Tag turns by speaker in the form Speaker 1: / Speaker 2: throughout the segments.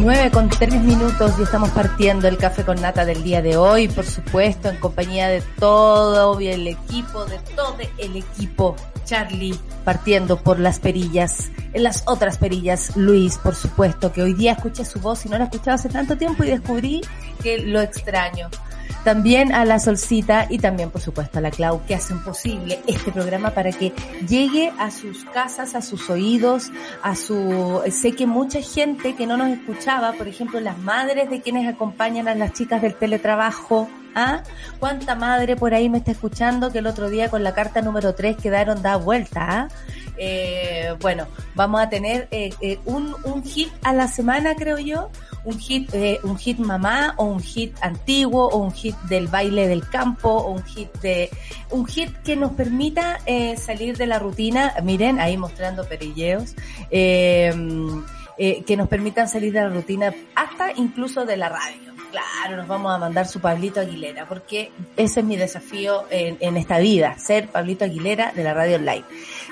Speaker 1: 9 con 3 minutos y estamos partiendo el café con nata del día de hoy, por supuesto, en compañía de todo el equipo, de todo el equipo. Charlie. Partiendo por las perillas, en las otras perillas, Luis, por supuesto, que hoy día escuché su voz y no la escuchaba hace tanto tiempo y descubrí que lo extraño. También a la Solcita y también, por supuesto, a la Clau, que hacen posible este programa para que llegue a sus casas, a sus oídos, a su... Sé que mucha gente que no nos escuchaba, por ejemplo, las madres de quienes acompañan a las chicas del teletrabajo, ¿Ah? ¿Cuánta madre por ahí me está escuchando que el otro día con la carta número 3 quedaron da vuelta? ¿ah? Eh, bueno, vamos a tener eh, eh, un, un hit a la semana, creo yo, un hit, un hit mamá o un hit antiguo o un hit del baile del campo o un hit de, un hit que nos permita salir de la rutina. Miren, ahí mostrando perilleos. Eh, eh, que nos permitan salir de la rutina hasta incluso de la radio. Claro, nos vamos a mandar su Pablito Aguilera, porque ese es mi desafío en, en esta vida, ser Pablito Aguilera de la radio online.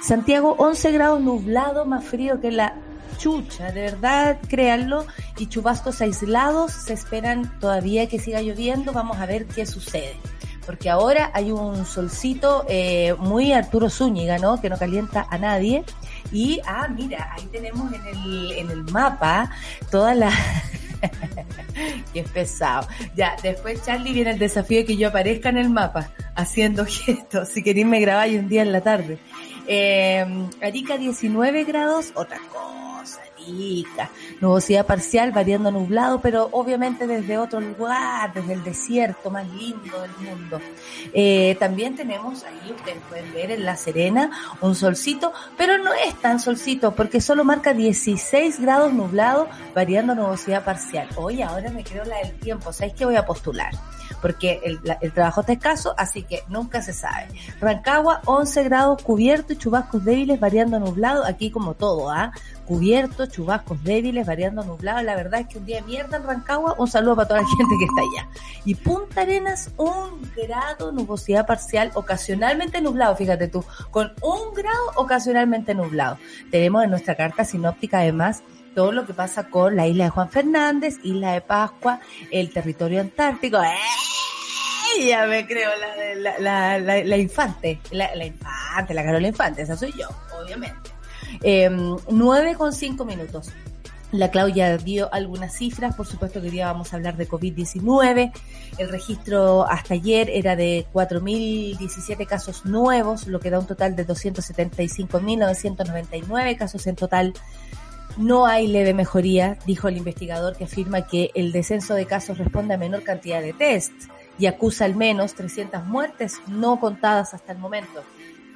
Speaker 1: Santiago, 11 grados nublado, más frío que la chucha, de verdad, créanlo, y chubascos aislados, se esperan todavía que siga lloviendo, vamos a ver qué sucede. Porque ahora hay un solcito eh, muy Arturo Zúñiga, ¿no? Que no calienta a nadie. Y, ah, mira, ahí tenemos en el, en el mapa toda la... Qué pesado. Ya, después Charlie viene el desafío de que yo aparezca en el mapa haciendo gestos. Si queréis me grabáis un día en la tarde. Eh, Arica 19 grados, otra cosa, Nubosidad parcial, variando nublado, pero obviamente desde otro lugar, desde el desierto más lindo del mundo. Eh, también tenemos ahí, ustedes pueden ver en La Serena, un solcito, pero no es tan solcito porque solo marca 16 grados nublado, variando nubosidad parcial. Oye, ahora me creo la del tiempo, ¿sabéis que voy a postular? Porque el, trabajo está escaso, así que nunca se sabe. Rancagua, 11 grados cubierto y chubascos débiles variando nublado, aquí como todo, ¿ah? Cubierto, chubascos débiles, variando nublado. La verdad es que un día de mierda en Rancagua, un saludo para toda la gente que está allá. Y Punta Arenas, un grado, nubosidad parcial, ocasionalmente nublado, fíjate tú, con un grado ocasionalmente nublado. Tenemos en nuestra carta sinóptica además todo lo que pasa con la isla de Juan Fernández, isla de Pascua, el territorio antártico. ¡Eh! Ya me creo la, la, la, la, infante, la, infante, la Carola Infante, esa soy yo, obviamente. Eh, 9 con 5 minutos. La Claudia dio algunas cifras, por supuesto que hoy día vamos a hablar de COVID-19. El registro hasta ayer era de 4.017 casos nuevos, lo que da un total de 275.999 casos en total. No hay leve mejoría, dijo el investigador que afirma que el descenso de casos responde a menor cantidad de test y acusa al menos 300 muertes no contadas hasta el momento.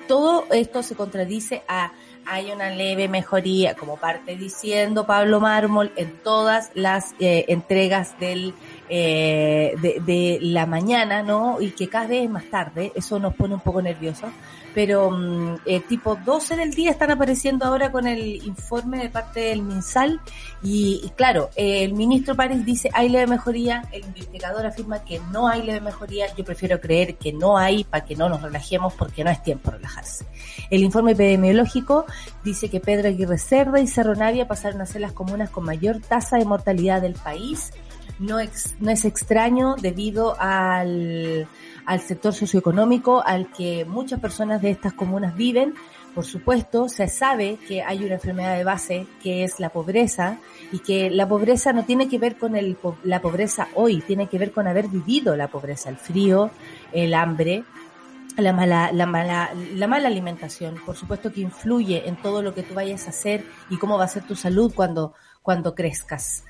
Speaker 1: Todo esto se contradice a hay una leve mejoría, como parte diciendo Pablo Mármol en todas las eh, entregas del eh, de, de la mañana, ¿no? Y que cada vez es más tarde, eso nos pone un poco nerviosos. Pero mm, eh, tipo 12 del día están apareciendo ahora con el informe de parte del MinSal y, y claro, el ministro París dice hay leve mejoría, el investigador afirma que no hay leve mejoría, yo prefiero creer que no hay para que no nos relajemos porque no es tiempo de relajarse. El informe epidemiológico dice que Pedro Aguirre Cerda y Cerro Navia pasaron a ser las comunas con mayor tasa de mortalidad del país. No, ex- no es extraño debido al, al sector socioeconómico al que muchas personas de estas comunas viven. Por supuesto, se sabe que hay una enfermedad de base que es la pobreza y que la pobreza no tiene que ver con el, la pobreza hoy, tiene que ver con haber vivido la pobreza, el frío, el hambre, la mala, la mala, la mala alimentación, por supuesto que influye en todo lo que tú vayas a hacer y cómo va a ser tu salud cuando, cuando crezcas.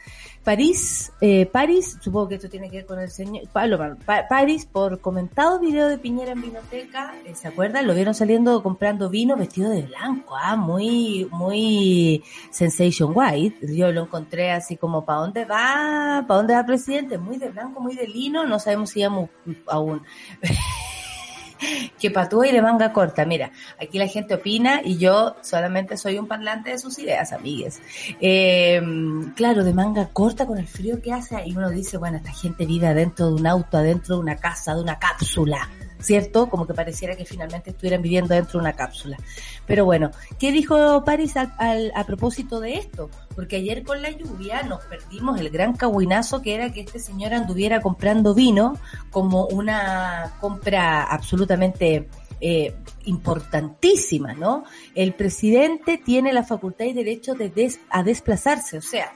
Speaker 1: París, eh, París, supongo que esto tiene que ver con el señor Pablo París, por comentado video de Piñera en Vinoteca, eh, ¿se acuerdan? Lo vieron saliendo comprando vino vestido de blanco, ah, muy, muy sensation white. Yo lo encontré así como, ¿para dónde va? ¿Para dónde va presidente? Muy de blanco, muy de lino, no sabemos si vamos aún. que patúa y de manga corta. Mira, aquí la gente opina y yo solamente soy un parlante de sus ideas, amigues. Eh, claro, de manga corta con el frío que hace y uno dice, bueno, esta gente vive adentro de un auto, adentro de una casa, de una cápsula. ¿Cierto? Como que pareciera que finalmente estuvieran viviendo dentro de una cápsula. Pero bueno, ¿qué dijo París a propósito de esto? Porque ayer con la lluvia nos perdimos el gran cahuinazo que era que este señor anduviera comprando vino como una compra absolutamente eh, importantísima, ¿no? El presidente tiene la facultad y derecho de a desplazarse, o sea,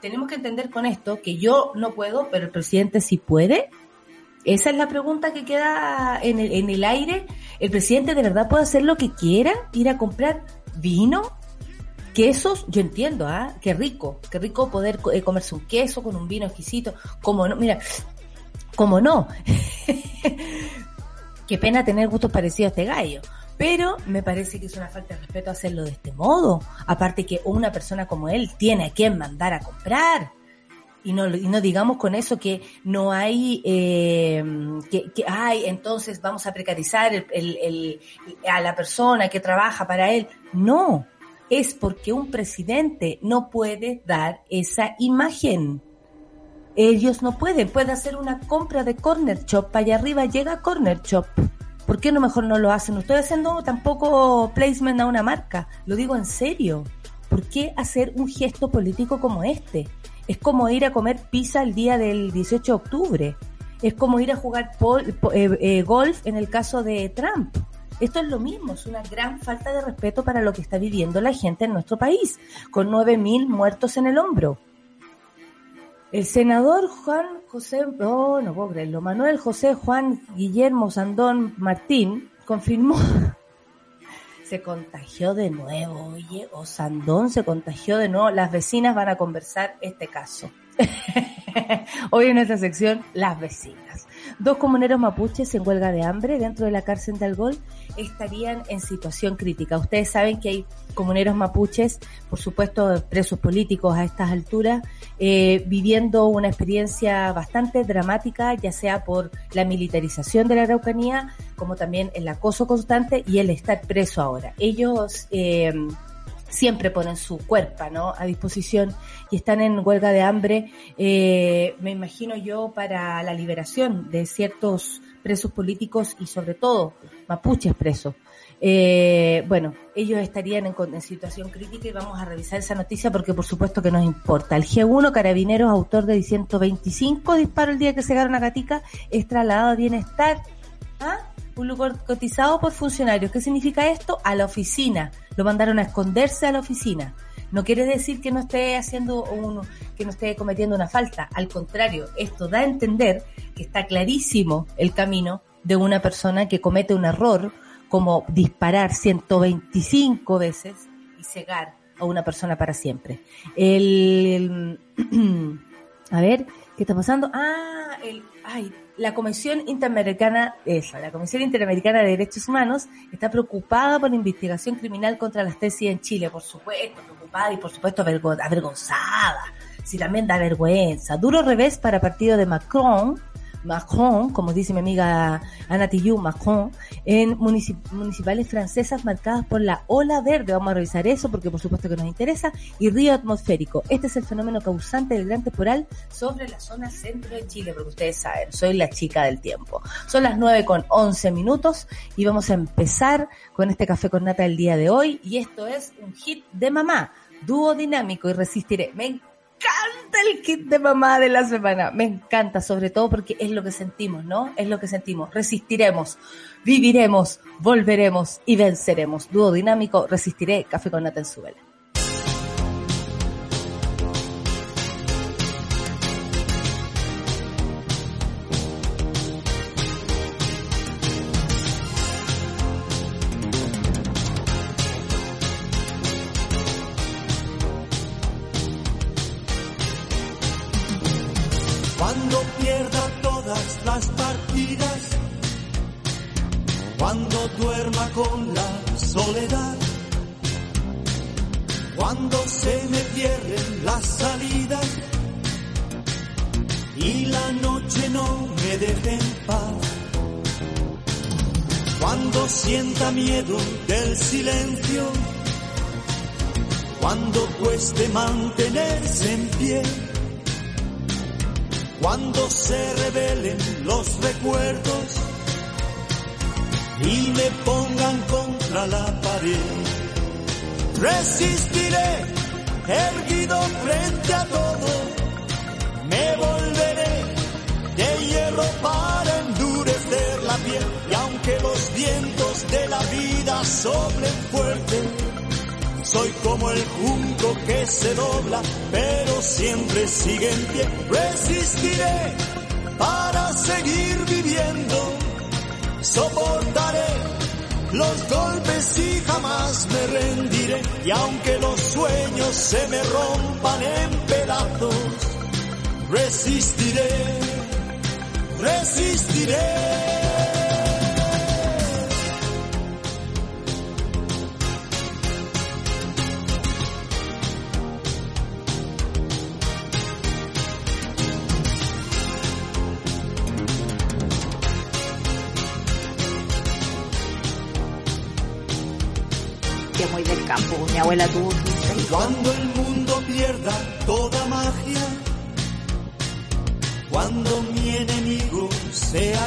Speaker 1: tenemos que entender con esto que yo no puedo, pero el presidente sí puede esa es la pregunta que queda en el, en el aire. ¿El presidente de verdad puede hacer lo que quiera? ¿Ir a comprar vino? Quesos, yo entiendo, ¿ah? Qué rico, qué rico poder eh, comerse un queso con un vino exquisito. Como no, mira, como no. qué pena tener gustos parecidos a este gallo. Pero me parece que es una falta de respeto hacerlo de este modo. Aparte que una persona como él tiene a quien mandar a comprar y no, y no digamos con eso que no hay, eh, que, que ay, entonces vamos a precarizar el, a la persona que trabaja para él. No, es porque un presidente no puede dar esa imagen. Ellos no pueden, puede hacer una compra de Corner Shop, para allá arriba llega Corner Shop. ¿Por qué no mejor no lo hacen? No estoy haciendo tampoco placement a una marca, lo digo en serio. ¿Por qué hacer un gesto político como este? Es como ir a comer pizza el día del 18 de octubre. Es como ir a jugar eh, eh, golf en el caso de Trump. Esto es lo mismo, es una gran falta de respeto para lo que está viviendo la gente en nuestro país, con 9.000 muertos en el hombro. El senador Juan José, oh, no creerlo, Manuel José Juan Guillermo Sandón Martín confirmó se contagió de nuevo, oye, o Sandón se contagió de nuevo. Las vecinas van a conversar este caso. Hoy en esta sección, las vecinas. Dos comuneros mapuches en huelga de hambre dentro de la cárcel de Algol estarían en situación crítica. Ustedes saben que hay comuneros mapuches, por supuesto presos políticos a estas alturas, eh, viviendo una experiencia bastante dramática, ya sea por la militarización de la Araucanía, como también el acoso constante y el estar preso ahora. Ellos eh, siempre ponen su cuerpo ¿no? a disposición y están en huelga de hambre, eh, me imagino yo, para la liberación de ciertos presos políticos y sobre todo mapuches presos. Eh, bueno, ellos estarían en, situación crítica y vamos a revisar esa noticia porque por supuesto que nos importa. El G1, Carabineros, autor de 125 disparos el día que se a Gatica, es trasladado a bienestar. ¿Ah? Un lugar cotizado por funcionarios. ¿Qué significa esto? A la oficina. Lo mandaron a esconderse a la oficina. No quiere decir que no esté haciendo un, que no esté cometiendo una falta. Al contrario, esto da a entender que está clarísimo el camino de una persona que comete un error como disparar 125 veces y cegar a una persona para siempre. El, a ver, ¿qué está pasando? Ah, el, ay, la Comisión Interamericana, esa, la Comisión Interamericana de Derechos Humanos está preocupada por la investigación criminal contra las tesis en Chile, por supuesto, preocupada y por supuesto avergonzada. Si también da vergüenza. Duro revés para partido de Macron, Macron, como dice mi amiga Ana Tillou, Macron, en municipales francesas marcadas por la ola verde. Vamos a revisar eso porque por supuesto que nos interesa. Y río atmosférico. Este es el fenómeno causante del gran temporal sobre la zona centro de Chile, porque ustedes saben, soy la chica del tiempo. Son las 9 con 11 minutos y vamos a empezar con este café con nata del día de hoy. Y esto es un hit de mamá, dúo dinámico y resistiré. Encanta el kit de mamá de la semana. Me encanta, sobre todo porque es lo que sentimos, ¿no? Es lo que sentimos. Resistiremos, viviremos, volveremos y venceremos. Dúo dinámico, resistiré. Café con nata en.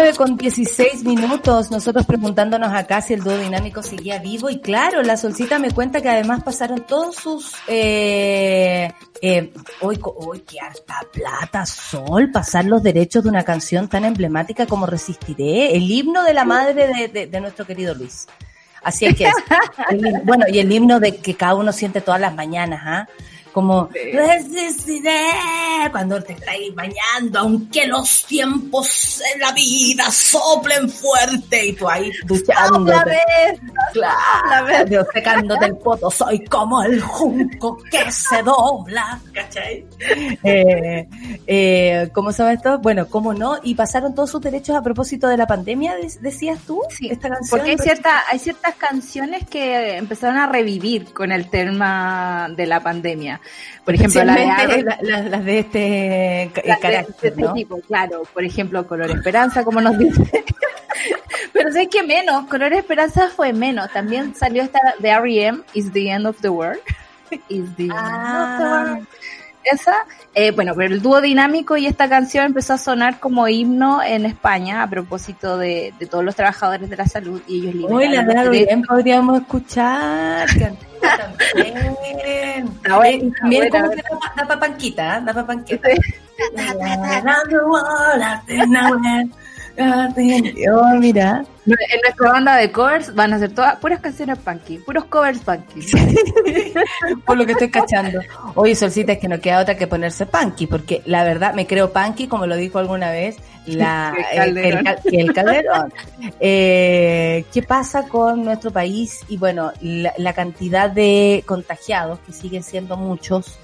Speaker 1: Nueve con 16 minutos, nosotros preguntándonos acá si el dúo dinámico seguía vivo y claro, la solcita me cuenta que además pasaron todos sus, eh, eh, hoy, hoy qué harta plata, Sol, pasar los derechos de una canción tan emblemática como Resistiré, el himno de la madre de, de, nuestro querido Luis. Así es que es. bueno, y el himno de que cada uno siente todas las mañanas, ¿ah? Como resistiré cuando te estáis bañando, aunque los tiempos en la vida soplen fuerte y tú ahí duchando. Claro, secándote el poto, soy como el junco que se dobla, ¿cachai? Eh, eh, ¿Cómo sabes esto? Bueno, ¿cómo no? Y pasaron todos sus derechos a propósito de la pandemia, decías tú,
Speaker 2: sí, esta canción. Porque hay, cierta, hay ciertas canciones que empezaron a revivir con el tema de la pandemia. Por ejemplo, la de,
Speaker 1: las de este carácter,
Speaker 2: de este tipo, claro. Por ejemplo, Color Esperanza, como nos dice. Pero sé que menos, Color Esperanza fue menos. También salió esta de R.E.M., Is the End of the World. Is the End of the ah. World. Esa, eh, bueno, pero el dúo dinámico y esta canción empezó a sonar como himno en España a propósito de, de todos los trabajadores de la salud y ellos
Speaker 1: liberaron. Hoy la de podríamos escuchar. también. Está bueno, Mira cómo que da, pa' panquita, ¿eh? da
Speaker 2: Oh, mira. En nuestra banda de covers van a ser todas puras canciones punky, puros covers punky.
Speaker 1: Por lo que estoy cachando. Oye, Solcita, es que no queda otra que ponerse punky, porque la verdad me creo punky, como lo dijo alguna vez la, el calderón. Eh, ¿Qué pasa con nuestro país? Y bueno, la cantidad de contagiados, que siguen siendo muchos,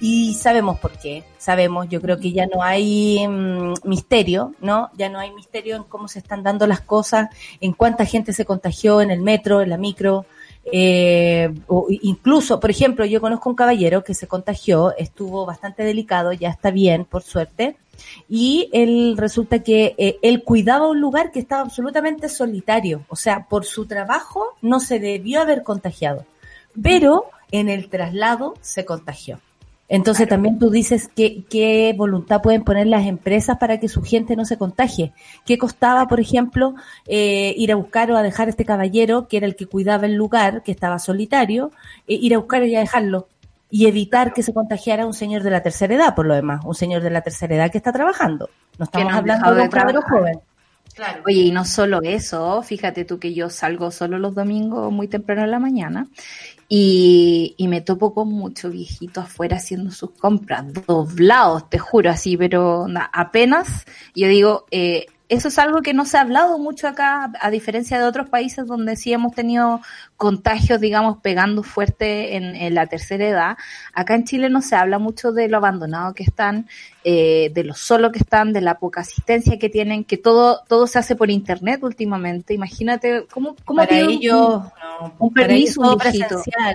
Speaker 1: y sabemos por qué, sabemos, yo creo que ya no hay mm, misterio, ¿no? Ya no hay misterio en cómo se están dando las cosas, en cuánta gente se contagió en el metro, en la micro, eh, o incluso, por ejemplo, yo conozco un caballero que se contagió, estuvo bastante delicado, ya está bien, por suerte, y él resulta que eh, él cuidaba un lugar que estaba absolutamente solitario, o sea, por su trabajo no se debió haber contagiado, pero en el traslado se contagió. Entonces también tú dices que, qué voluntad pueden poner las empresas para que su gente no se contagie. ¿Qué costaba, por ejemplo, eh, ir a buscar o a dejar a este caballero, que era el que cuidaba el lugar, que estaba solitario, eh, ir a buscar y a dejarlo? Y evitar que se contagiara un señor de la tercera edad, por lo demás, un señor de la tercera edad que está trabajando. No estamos hablando de un caballero joven.
Speaker 2: Claro. Oye, y no solo eso, fíjate tú que yo salgo solo los domingos muy temprano en la mañana y, y, me topo con muchos viejitos afuera haciendo sus compras, doblados, te juro, así, pero apenas, yo digo, eh, eso es algo que no se ha hablado mucho acá, a diferencia de otros países donde sí hemos tenido contagios, digamos, pegando fuerte en, la tercera edad. Acá en Chile no se habla mucho de lo abandonado que están, eh, de lo solo que están, de la poca asistencia que tienen, que todo todo se hace por internet últimamente. Imagínate cómo cómo
Speaker 1: para ellos un, un permiso presencial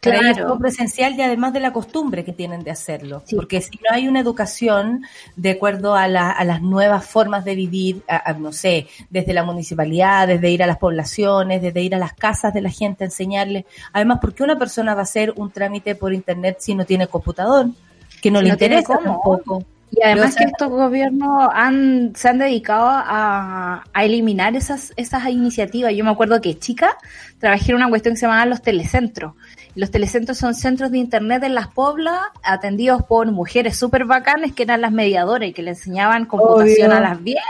Speaker 1: claro. presencial y además de la costumbre que tienen de hacerlo. Porque si no hay una educación de acuerdo a, a las nuevas formas de vivir, no sé, desde la municipalidad, desde ir a las poblaciones, desde ir a las casas de la gente, enseñarles. Además, ¿por qué una persona va a hacer un trámite por internet si no tiene computador? Que no, le interesa tampoco.
Speaker 2: Y además que estos gobiernos han, se han dedicado a, a, eliminar esas, esas iniciativas. Yo me acuerdo que chica trabajé en una cuestión que se llamaba los telecentros. Los telecentros son centros de internet en las poblas atendidos por mujeres súper bacanes que eran las mediadoras y que le enseñaban computación a las viejas.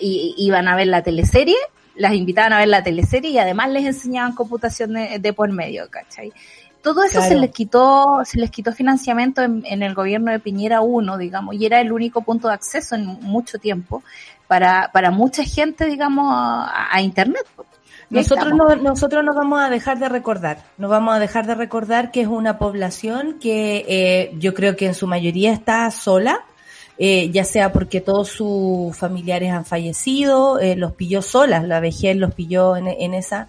Speaker 2: y iban a ver la teleserie, las invitaban a ver la teleserie y además les enseñaban computación de, por medio, ¿cachai? todo eso se les quitó, se les quitó financiamiento en, el gobierno de Piñera 1, digamos, y era el único punto de acceso en mucho tiempo para, para mucha gente, digamos, a, internet.
Speaker 1: Nosotros no, nosotros nos vamos a dejar de recordar, nos vamos a dejar de recordar que es una población que eh, yo creo que en su mayoría está sola, eh, ya sea porque todos sus familiares han fallecido, eh, los pilló solas, la vejez los pilló en, en esa,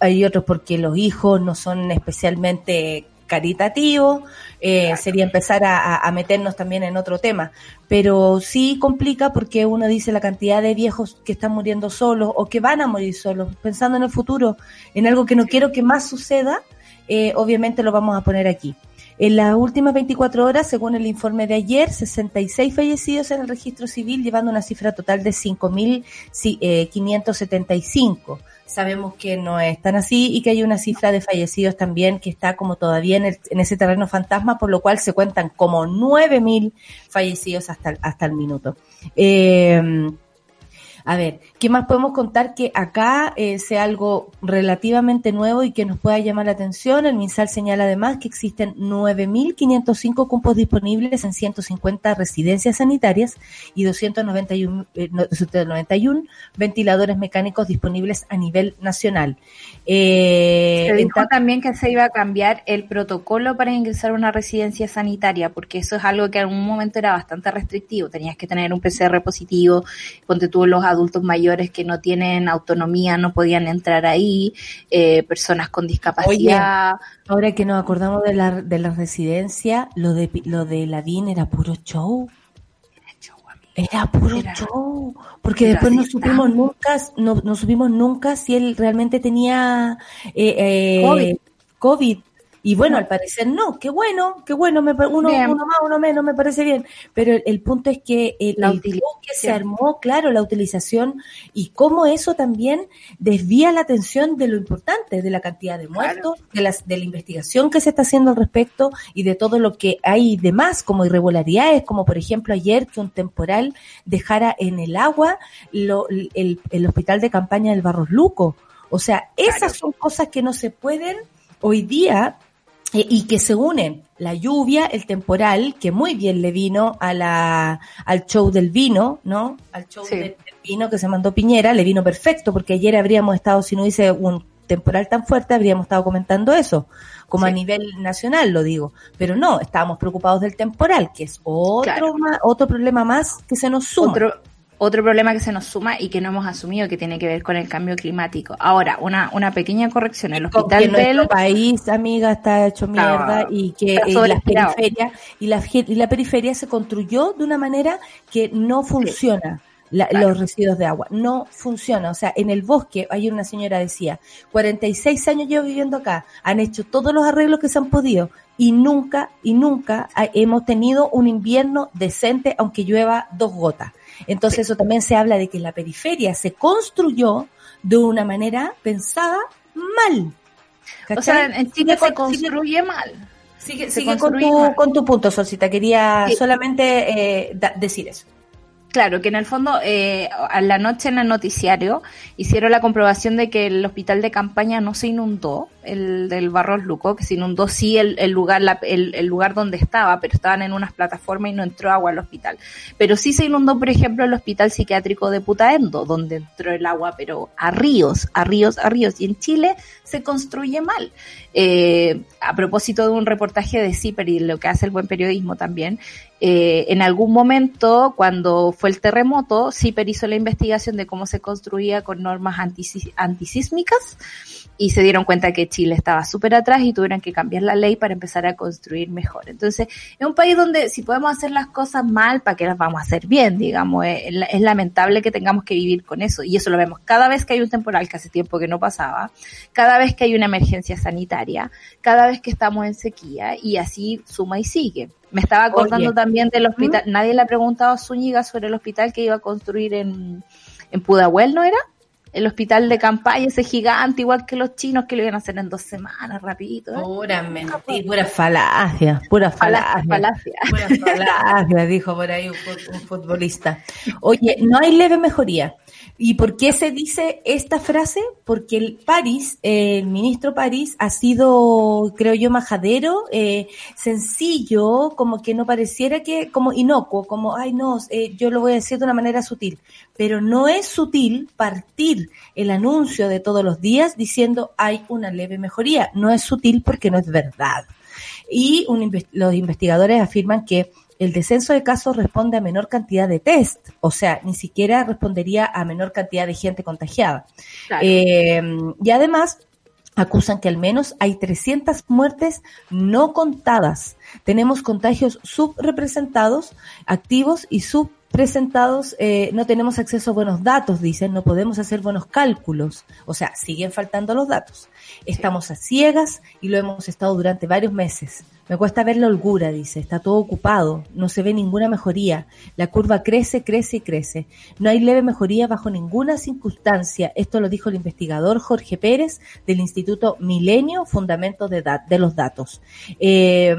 Speaker 1: hay otros porque los hijos no son especialmente caritativos, eh, sería empezar a, a, meternos también en otro tema, pero sí complica porque uno dice la cantidad de viejos que están muriendo solos o que van a morir solos, pensando en el futuro, en algo que no quiero que más suceda, eh, obviamente lo vamos a poner aquí. En las últimas 24 horas, según el informe de ayer, 66 fallecidos en el registro civil, llevando una cifra total de 5.575. Sabemos que no es tan así y que hay una cifra de fallecidos también que está como todavía en, el, en ese terreno fantasma, por lo cual se cuentan como 9.000 fallecidos hasta, hasta el minuto. Eh, a ver, ¿qué más podemos contar que acá eh, sea algo relativamente nuevo y que nos pueda llamar la atención? El MinSal señala además que existen 9.505 cupos disponibles en 150 residencias sanitarias y 291, 291 eh, ventiladores mecánicos disponibles a nivel nacional.
Speaker 2: Eh, se dijo también que se iba a cambiar el protocolo para ingresar a una residencia sanitaria, porque eso es algo que en un momento era bastante restrictivo. Tenías que tener un PCR positivo, ponte tú los adultos mayores que no tienen autonomía no podían entrar ahí, eh, personas con discapacidad.
Speaker 1: ahora que nos acordamos de la, de la residencia, lo de, lo de la DIN era puro show. Era puro show, porque después no supimos nunca, no, no, supimos nunca si él realmente tenía eh, eh, COVID. Y bueno, al parecer no, qué bueno, qué bueno, me, uno, uno más, uno menos, me parece bien. Pero el, punto es que el, la que se armó, claro, la utilización y cómo eso también desvía la atención de lo importante, de la cantidad de muertos, de, las, de la investigación que se está haciendo al respecto y de todo lo que hay de más, como irregularidades, como por ejemplo ayer que un temporal dejara en el agua lo, el, el hospital de campaña del Barros Luco. O sea, esas son cosas que no se pueden hoy día y que se unen la lluvia, el temporal, que muy bien le vino a la, al show del vino, ¿no? Al show del, vino que se mandó Piñera, le vino perfecto, porque ayer habríamos estado, si no hubiese un temporal tan fuerte, habríamos estado comentando eso, como a nivel nacional lo digo, pero no, estábamos preocupados del temporal, que es otro, otro problema más que se nos suma.
Speaker 2: Otro, otro problema que se nos suma y que no hemos asumido que tiene que ver con el cambio climático. Ahora, una, una pequeña corrección. El hospital
Speaker 1: que del país, amiga, está hecho mierda y que la periferia y la, y la periferia se construyó de una manera que no funciona. los residuos de agua. No funciona. O sea, en el bosque, ayer una señora decía, 46 años llevo viviendo acá, han hecho todos los arreglos que se han podido y nunca, y nunca hemos tenido un invierno decente, aunque llueva dos gotas. Entonces eso también se habla de que la periferia se construyó de una manera pensada mal.
Speaker 2: O sea, en Chile se construye mal.
Speaker 1: Sigue, sigue con, tu, con tu punto, Solcita. Quería solamente eh, decir eso.
Speaker 2: Claro, que en el fondo eh, a la noche en el noticiario hicieron la comprobación de que el hospital de campaña no se inundó, el del Barros Luco, que se inundó sí el, el lugar el, el, lugar donde estaba, pero estaban en unas plataformas y no entró agua al hospital. Pero sí se inundó, por ejemplo, el hospital psiquiátrico de Putaendo, donde entró el agua, pero a ríos, a ríos, a ríos. Y en Chile se construye mal. Eh, a propósito de un reportaje de CIPER y lo que hace el buen periodismo también, eh, en algún momento, cuando fue el terremoto, CIPER hizo la investigación de cómo se construía con normas antisísmicas y se dieron cuenta que Chile estaba súper atrás y tuvieron que cambiar la ley para empezar a construir mejor. Entonces, es un país donde si podemos hacer las cosas mal, ¿para qué las vamos a hacer bien? Digamos, es, es lamentable que tengamos que vivir con eso. Y eso lo vemos cada vez que hay un temporal, que hace tiempo que no pasaba, cada vez que hay una emergencia sanitaria, cada vez que estamos en sequía y así suma y sigue. Me estaba acordando también del hospital. ¿Mm? Nadie le ha preguntado a Zúñiga sobre el hospital que iba a construir en, en Pudahuel, ¿no era? El hospital de campaña, ese gigante, igual que los chinos que lo iban a hacer en dos semanas, rapidito.
Speaker 1: ¿eh? Pura mentira, pura falacia, pura falacia. Falacia. Pura falacia, dijo por ahí un, un futbolista. Oye, no hay leve mejoría. ¿Y por qué se dice esta frase? Porque el París, el ministro París, ha sido, creo yo, majadero, eh, sencillo, como que no pareciera que, como inocuo, como, ay no, eh, yo lo voy a decir de una manera sutil. Pero no es sutil partir el anuncio de todos los días diciendo hay una leve mejoría. No es sutil porque no es verdad. Y los investigadores afirman que el descenso de casos responde a menor cantidad de test, o sea, ni siquiera respondería a menor cantidad de gente contagiada. Eh, y además, acusan que al menos hay 300 muertes no contadas. Tenemos contagios subrepresentados, activos y subpresentados. Eh, no tenemos acceso a buenos datos, dicen, no podemos hacer buenos cálculos. O sea, siguen faltando los datos. Estamos a ciegas y lo hemos estado durante varios meses. Me cuesta ver la holgura, dice, está todo ocupado, no se ve ninguna mejoría, la curva crece, crece y crece. No hay leve mejoría bajo ninguna circunstancia. Esto lo dijo el investigador Jorge Pérez del Instituto Milenio, Fundamentos de, de los Datos. Eh,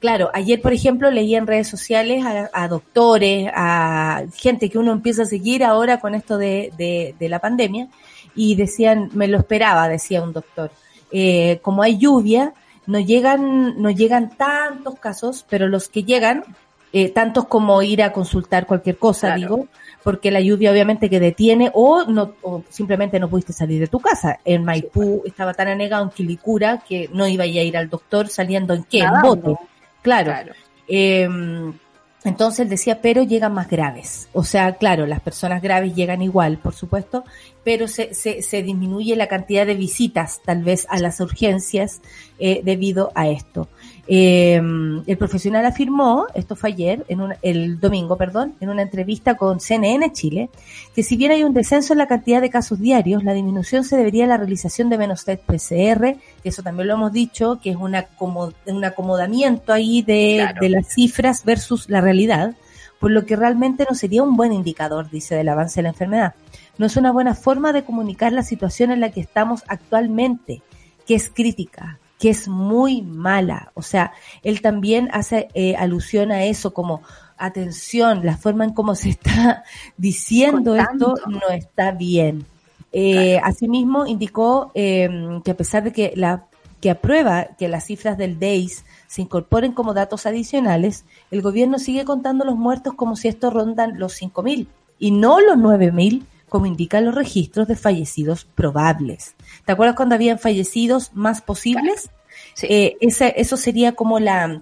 Speaker 1: claro, ayer, por ejemplo, leí en redes sociales a, doctores, a gente que uno empieza a seguir ahora con esto de, de, la pandemia, y decían, me lo esperaba, decía un doctor. Eh, como hay lluvia, no llegan, no llegan tantos casos, pero los que llegan, eh, tantos como ir a consultar cualquier cosa, digo, porque la lluvia obviamente que detiene o no o simplemente no pudiste salir de tu casa. En Maipú estaba tan anegado en Quilicura que no iba a ir al doctor saliendo en qué, en bote. Claro. Em, entonces decía, pero llegan más graves. O sea, claro, las personas graves llegan igual, por supuesto, pero se, se, se disminuye la cantidad de visitas tal vez a las urgencias eh, debido a esto. Eh, el profesional afirmó, esto fue ayer, en un, el domingo, perdón, en una entrevista con CNN Chile, que si bien hay un descenso en la cantidad de casos diarios, la disminución se debería a la realización de menos test PCR, que eso también lo hemos dicho, que es una, un acomodamiento ahí de, claro. de las cifras versus la realidad, por lo que realmente no sería un buen indicador, dice, del avance de la enfermedad. No es una buena forma de comunicar la situación en la que estamos actualmente, que es crítica, que es muy mala. O sea, él también hace eh, alusión a eso como, atención, la forma en cómo se está diciendo esto no está bien. Eh, claro. Asimismo, indicó eh, que a pesar de que la que aprueba que las cifras del DAIS se incorporen como datos adicionales, el gobierno sigue contando los muertos como si estos rondan los 5.000 y no los 9.000 como indican los registros de fallecidos probables. ¿Te acuerdas cuando habían fallecidos más posibles? Sí. Eh, ese, eso sería como la,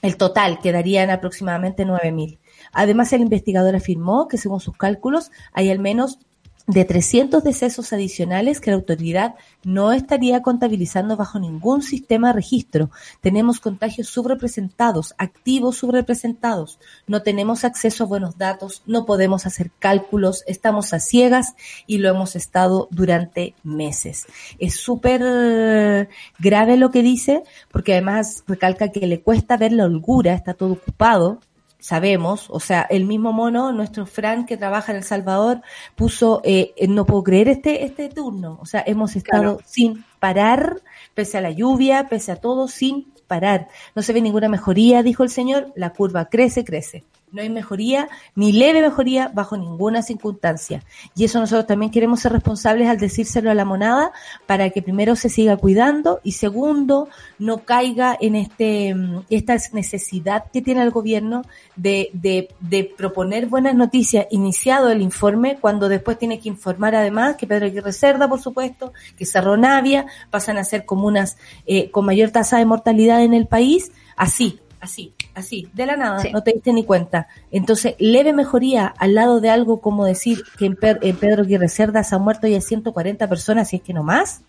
Speaker 1: el total, quedarían aproximadamente 9.000. Además, el investigador afirmó que según sus cálculos hay al menos de 300 decesos adicionales que la autoridad no estaría contabilizando bajo ningún sistema de registro. Tenemos contagios subrepresentados, activos subrepresentados. No tenemos acceso a buenos datos, no podemos hacer cálculos, estamos a ciegas y lo hemos estado durante meses. Es súper grave lo que dice porque además recalca que le cuesta ver la holgura, está todo ocupado, sabemos, o sea, el mismo mono, nuestro Fran que trabaja en El Salvador, puso, eh, no puedo creer este, este turno, o sea, hemos estado claro. sin parar, pese a la lluvia, pese a todo, sin parar. No se ve ninguna mejoría, dijo el señor, la curva crece, crece. No hay mejoría, ni leve mejoría, bajo ninguna circunstancia. Y eso nosotros también queremos ser responsables al decírselo a la monada para que primero se siga cuidando y segundo, no caiga en este esta necesidad que tiene el gobierno de, de, de proponer buenas noticias iniciado el informe, cuando después tiene que informar además que Pedro Aguirre Cerda, por supuesto, que Cerro Navia pasan a ser comunas eh, con mayor tasa de mortalidad en el país, así, así, así, de la nada, sí. no te diste ni cuenta. Entonces, leve mejoría al lado de algo como decir que en, Pedro, en Pedro Aguirre Cerda se han muerto ya 140 personas, si es que no más.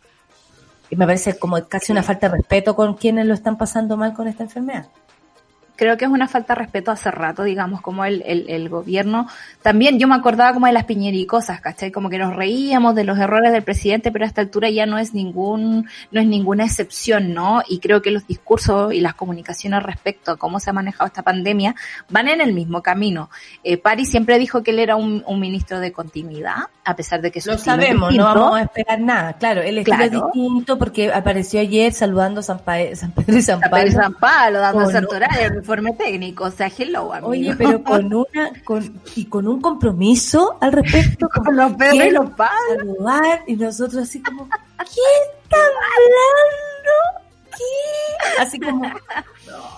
Speaker 1: Y me parece como casi una falta de respeto con quienes lo están pasando mal con esta enfermedad
Speaker 2: creo que es una falta de respeto hace rato, digamos, como el, el, el, gobierno. También yo me acordaba como de las piñericosas, ¿cachai? Como que nos reíamos de los errores del presidente, pero a esta altura ya no es ningún, no es ninguna excepción, ¿no? Y creo que los discursos y las comunicaciones respecto a cómo se ha manejado esta pandemia van en el mismo camino. Eh, Pari siempre dijo que él era un, un ministro de continuidad, a pesar de que
Speaker 1: su Lo sabemos, no vamos a esperar nada. Claro, él es claro. distinto porque apareció ayer saludando San, pa San Pedro y San Pablo.
Speaker 2: San Pedro y San Pablo, dando santoral informe técnico, o sea, hello, amigo.
Speaker 1: Oye, pero con una, con, y con un compromiso al respecto.
Speaker 2: con los perros y los padres.
Speaker 1: Saludar, y nosotros así como, ¿qué está hablando? ¿Qué? Así como, no.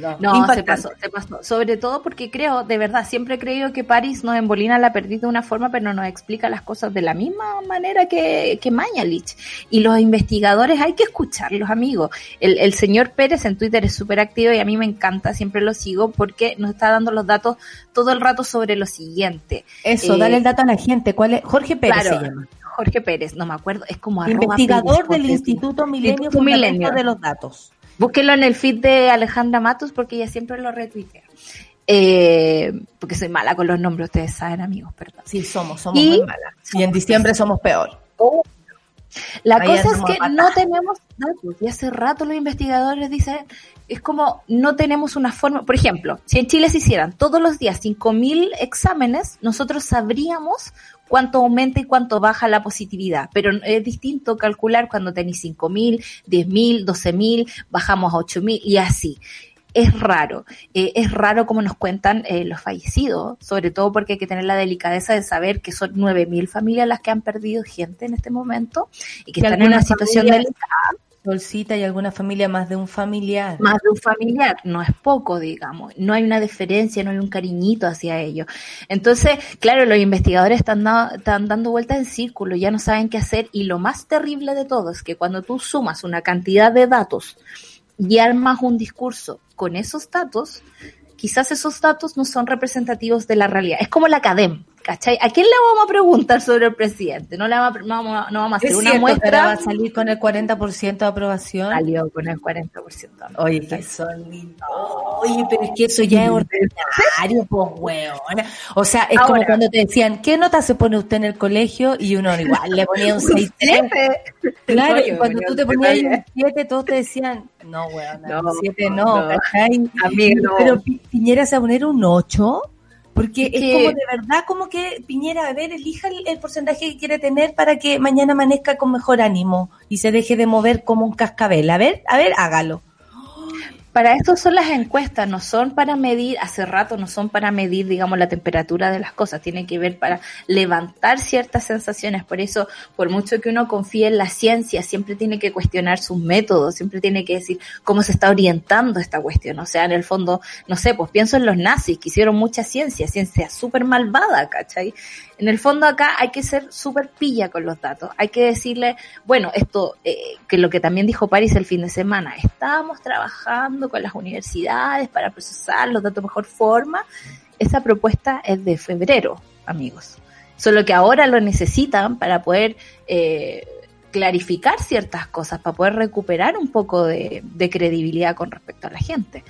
Speaker 2: No, no se pasó, se pasó. Sobre todo porque creo, de verdad, siempre he creído que París nos embolina la perdida de una forma, pero nos explica las cosas de la misma manera que, que Mañalich. Y los investigadores hay que escucharlos, amigos. El, el señor Pérez en Twitter es súper activo y a mí me encanta, siempre lo sigo porque nos está dando los datos todo el rato sobre lo siguiente.
Speaker 1: Eso, eh, dale el dato a la gente. ¿Cuál es? Jorge Pérez claro, se llama.
Speaker 2: Jorge Pérez, no me acuerdo, es como
Speaker 1: investigador Pérez, del Instituto Milenio, Milenio de los Datos.
Speaker 2: Búsquenlo en el feed de Alejandra Matos porque ella siempre lo retuitea. Eh, porque soy mala con los nombres, ustedes saben, amigos, perdón.
Speaker 1: Sí, somos, somos y, muy malas. Y en diciembre somos peor.
Speaker 2: Oh. La Ahí cosa es que matar. no tenemos datos. Y hace rato los investigadores dicen, es como no tenemos una forma. Por ejemplo, si en Chile se hicieran todos los días 5.000 exámenes, nosotros sabríamos cuánto aumenta y cuánto baja la positividad. Pero es distinto calcular cuando tenéis 5.000, 10.000, 12.000, bajamos a 8.000 y así. Es raro, eh, es raro como nos cuentan eh, los fallecidos, sobre todo porque hay que tener la delicadeza de saber que son 9.000 familias las que han perdido gente en este momento y que están en una situación delicada.
Speaker 1: Solcita y alguna familia más de un familiar.
Speaker 2: Más de un familiar, no es poco, digamos. No hay una deferencia, no hay un cariñito hacia ellos. Entonces, claro, los investigadores están, da, están dando vueltas en círculo, ya no saben qué hacer. Y lo más terrible de todo es que cuando tú sumas una cantidad de datos y armas un discurso con esos datos, quizás esos datos no son representativos de la realidad. Es como la CADEM. ¿Cachai? ¿A quién le vamos a preguntar sobre el presidente? No le vamos a, vamos, no vamos a hacer
Speaker 1: Es
Speaker 2: una
Speaker 1: cierto,
Speaker 2: muestra.
Speaker 1: va a salir con el 40% de aprobación.
Speaker 2: Salió con el 40%.
Speaker 1: Oye, que son lindos. Oye, pero es que eso ya es ordinario, pues, weón. O sea, es como cuando te decían, ¿qué nota se pone usted en el colegio? Y uno igual le ponía un 6 Claro,
Speaker 2: Oye,
Speaker 1: y cuando tú te ponías un 7, todos te decían, no, weón,
Speaker 2: No,
Speaker 1: un 7 no,
Speaker 2: no.
Speaker 1: ¿cachai?
Speaker 2: Amigo, no.
Speaker 1: Pero Pi- Piñera se va a poner un 8, porque
Speaker 2: Es
Speaker 1: como de verdad, como que Piñera, a ver, elija el, el porcentaje que quiere tener para que mañana amanezca con mejor ánimo y se deje de mover como un cascabel. A ver, a ver, hágalo.
Speaker 2: Para eso son las encuestas, no son para medir, hace rato no son para medir, digamos, la temperatura de las cosas, tienen que ver para levantar ciertas sensaciones. Por eso, por mucho que uno confíe en la ciencia, siempre tiene que cuestionar sus métodos, siempre tiene que decir cómo se está orientando esta cuestión. O sea, en el fondo, no sé, pues pienso en los nazis que hicieron mucha ciencia, ciencia súper malvada, ¿cachai? En el fondo acá hay que ser súper pilla con los datos. Hay que decirle, bueno, esto, eh, que lo que también dijo París el fin de semana, estábamos trabajando con las universidades para procesar los datos de mejor forma. Esa propuesta es de febrero, amigos. Solo que ahora lo necesitan para poder eh, clarificar ciertas cosas, para poder recuperar un poco de credibilidad con respecto a la gente.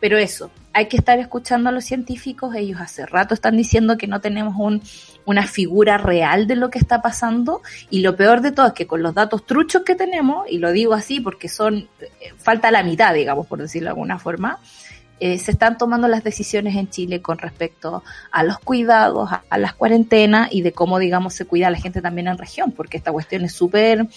Speaker 2: Pero eso, hay que estar escuchando a los científicos. Ellos hace rato están diciendo que no tenemos un, una figura real de lo que está pasando. Y lo peor de todo es que con los datos truchos que tenemos, y lo digo así porque son, eh, falta la mitad, digamos, por decirlo de alguna forma, eh, se están tomando las decisiones en Chile con respecto a los cuidados, a, a las cuarentenas y de cómo, digamos, se cuida a la gente también en región, porque esta cuestión es súper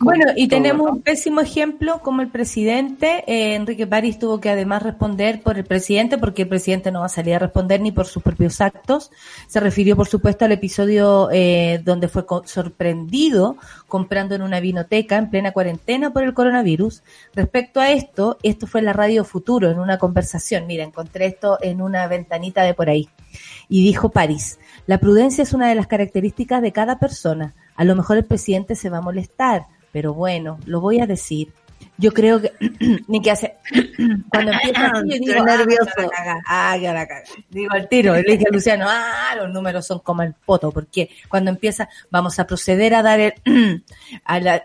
Speaker 1: Bueno, y
Speaker 2: todo,
Speaker 1: tenemos
Speaker 2: ¿no?
Speaker 1: un pésimo ejemplo como el presidente, eh, Enrique París tuvo que además responder por el presidente, porque el presidente no va a salir a responder ni por sus propios actos. Se refirió, por supuesto, al episodio eh, donde fue sorprendido comprando en una vinoteca en plena cuarentena por el coronavirus. Respecto a esto, esto fue en la Radio Futuro, en una conversación. Mira, encontré esto en una ventanita de por ahí. Y dijo París, la prudencia es una de las características de cada persona. A lo mejor el presidente se va a molestar, pero bueno, lo voy a decir. Yo creo que, ni que hace, cuando empieza así, yo digo,
Speaker 2: nervioso.
Speaker 1: ah, que la caga, ah, que la caga. Digo al tiro, le dije a Luciano, ah, los números son como el poto, porque cuando empieza, vamos a proceder a dar el, a la,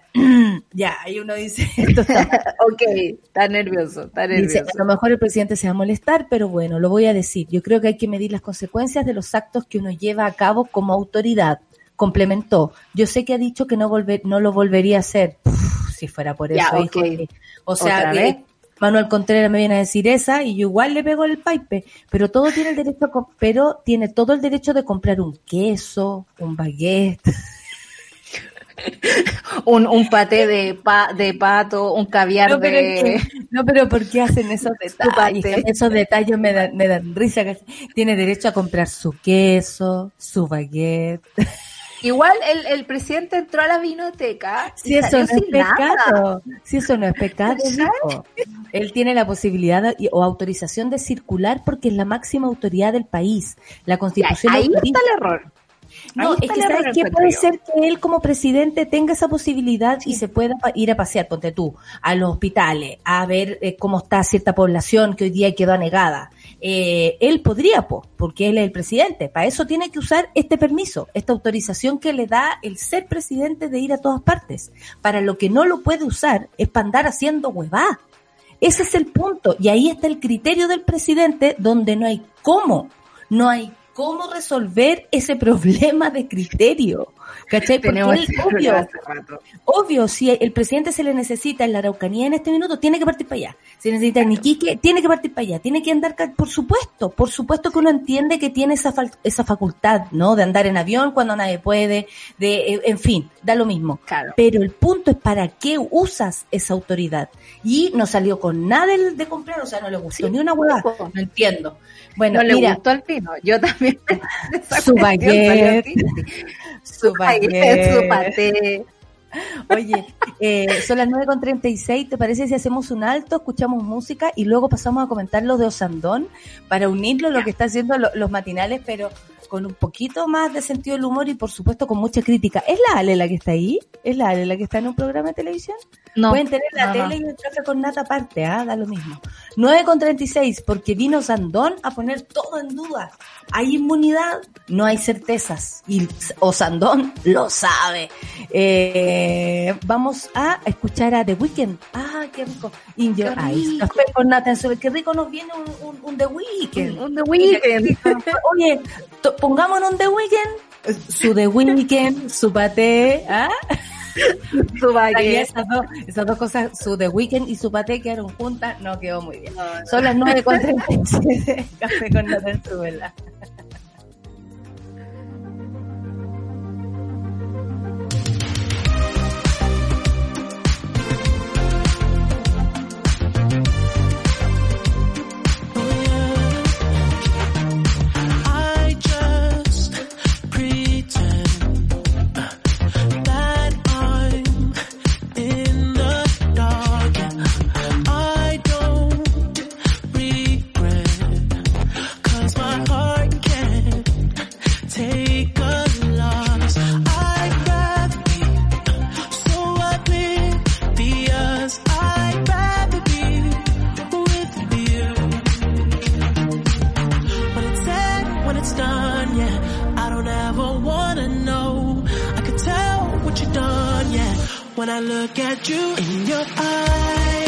Speaker 1: ya, ahí uno dice, esto está
Speaker 2: ok, está nervioso, está
Speaker 1: Dice,
Speaker 2: nervioso.
Speaker 1: a lo mejor el presidente se va a molestar, pero bueno, lo voy a decir. Yo creo que hay que medir las consecuencias de los actos que uno lleva a cabo como autoridad. Complementó. Yo sé que ha dicho que no volver, no lo volvería a hacer. Uf, si fuera por
Speaker 2: Ya,
Speaker 1: eso, hijo, O sea,
Speaker 2: ¿Otra
Speaker 1: que? Manuel Contreras me viene a decir esa y yo igual le pego el pipe, pero todo tiene el derecho, a pero tiene todo el derecho de comprar un queso, un baguette.
Speaker 2: un, un paté de, pa, de pato, un caviar
Speaker 1: No, pero, es
Speaker 2: de...
Speaker 1: que- no, pero ¿por qué hacen esos detalles? Esos detalles me dan, me dan risa. Tiene derecho a comprar su queso, su baguette.
Speaker 2: Igual el, el presidente entró a la vinoteca
Speaker 1: Si eso no es pecado, si eso no es pecado, hijo. Él tiene la posibilidad de- o autorización de circular porque es la máxima autoridad del país. La constitución
Speaker 2: ahí
Speaker 1: autoriza-
Speaker 2: está el error.
Speaker 1: No,
Speaker 2: Ahí
Speaker 1: es que sabes puede
Speaker 2: yo.
Speaker 1: ser que él como presidente tenga esa posibilidad y se pueda ir a pasear, ponte tú, a los hospitales, a ver eh, cómo está cierta población que hoy día quedó anegada. Eh, él podría, po, porque él es el presidente. Para eso tiene que usar este permiso, esta autorización que le da el ser presidente de ir a todas partes. Para lo que no lo puede usar es para andar haciendo huevá. Ese es el punto. Y ahí está el criterio del presidente donde no hay cómo, no hay cómo resolver ese problema de criterio. ¿Cachai? Porque
Speaker 2: Tenemos
Speaker 1: él,
Speaker 2: ese
Speaker 1: obvio,
Speaker 2: problema hace rato.
Speaker 1: obvio, si el presidente se le necesita en la Araucanía en este minuto, tiene que partir para allá. Si necesita en Iquique, tiene que partir para allá. Tiene que andar, por supuesto, por supuesto que uno entiende que tiene esa, esa facultad, ¿no? De andar en avión cuando nadie puede, de, eh, en fin, da lo mismo.
Speaker 2: Claro.
Speaker 1: Pero el punto es para qué usas esa autoridad. Y no salió con nada de, de comprar, o sea, no le gustó
Speaker 2: Sí,
Speaker 1: ni una hueá. No entiendo. Bueno,
Speaker 2: no le
Speaker 1: mira,
Speaker 2: gustó al pino. Yo también.
Speaker 1: Su baguette. Su
Speaker 2: baguette, su paté.
Speaker 1: Oye, eh, son las 9.36, ¿te parece si hacemos un alto, escuchamos música y luego pasamos a comentar lo de Osandón para unirlo a lo que está haciendo lo- los matinales, pero con un poquito más de sentido del humor y por supuesto con mucha crítica. ¿Es la Ale la que está ahí? ¿Es la Ale la que está en un programa de televisión?
Speaker 2: No.
Speaker 1: Pueden tener la
Speaker 2: no,
Speaker 1: tele y el café con nata aparte, ¿ah? Da lo mismo. 9 con 36, porque vino Sandón a poner todo en duda. Hay inmunidad, no hay certezas. Y, o Sandón lo sabe. Eh, vamos a escuchar a The Weeknd. Ah, qué rico. In Your
Speaker 2: Qué
Speaker 1: Eyes. con su- Qué rico nos viene un, un, un The Weeknd.
Speaker 2: Un The Weeknd.
Speaker 1: Oye, pongámonos un The Weeknd. Su The Weeknd, su paté, ¿ah?
Speaker 2: Su baguette.
Speaker 1: esas, dos, esas dos cosas, su The Weeknd y su paté quedaron juntas, no quedó muy bien. Son las 9 con 37, café con nata en
Speaker 3: what you've done, yeah. When I look at you in your eyes,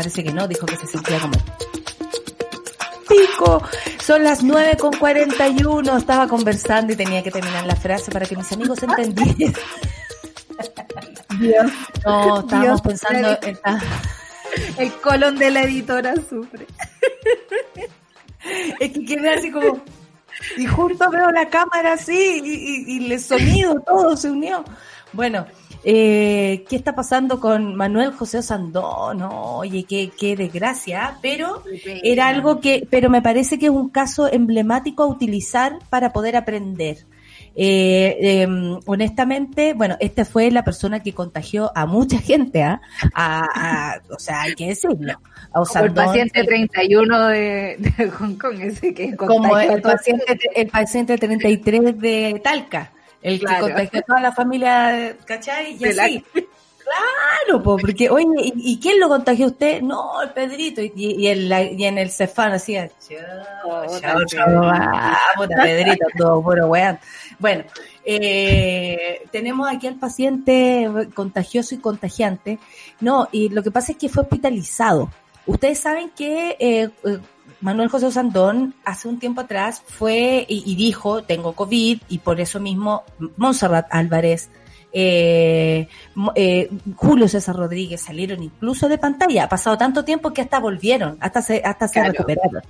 Speaker 1: Parece que no, dijo que se sentía como pico. Son las 9 con 41. Estaba conversando y tenía que terminar la frase para que mis amigos entendieran.
Speaker 2: Dios.
Speaker 1: No, estábamos
Speaker 2: Dios,
Speaker 1: pensando,
Speaker 2: El colon de la editora sufre.
Speaker 1: Es que quedé así como. Y justo veo la cámara así y, y, el sonido, todo se unió. Bueno, eh, ¿qué está pasando con Manuel José Sandón? oye, qué, qué desgracia, pero era algo que, pero me parece que es un caso emblemático a utilizar para poder aprender. Eh, eh, honestamente, bueno, esta fue la persona que contagió a mucha gente, ¿ah? a, o sea, hay que decirlo.
Speaker 2: A el paciente 31 de, de, Hong Kong, ese que
Speaker 1: Como el paciente, el paciente 33 de Talca, el que contagió a toda la familia, ¿cachai? Y así. Claro, porque, oye, ¿y, quién lo contagió usted? No, el Pedrito. Y, y, y en el Cefán hacía, chao, chao, chao, Pedrito, todo puro weón. Bueno, eh, tenemos aquí al paciente contagioso y contagiante. No, y lo que pasa es que fue hospitalizado. Ustedes saben que eh, eh, Manuel José Sandón hace un tiempo atrás fue y, dijo, tengo COVID, y por eso mismo Montserrat Álvarez, eh, eh, Julio César Rodríguez salieron incluso de pantalla. Ha pasado tanto tiempo que hasta volvieron, hasta se, hasta se recuperaron.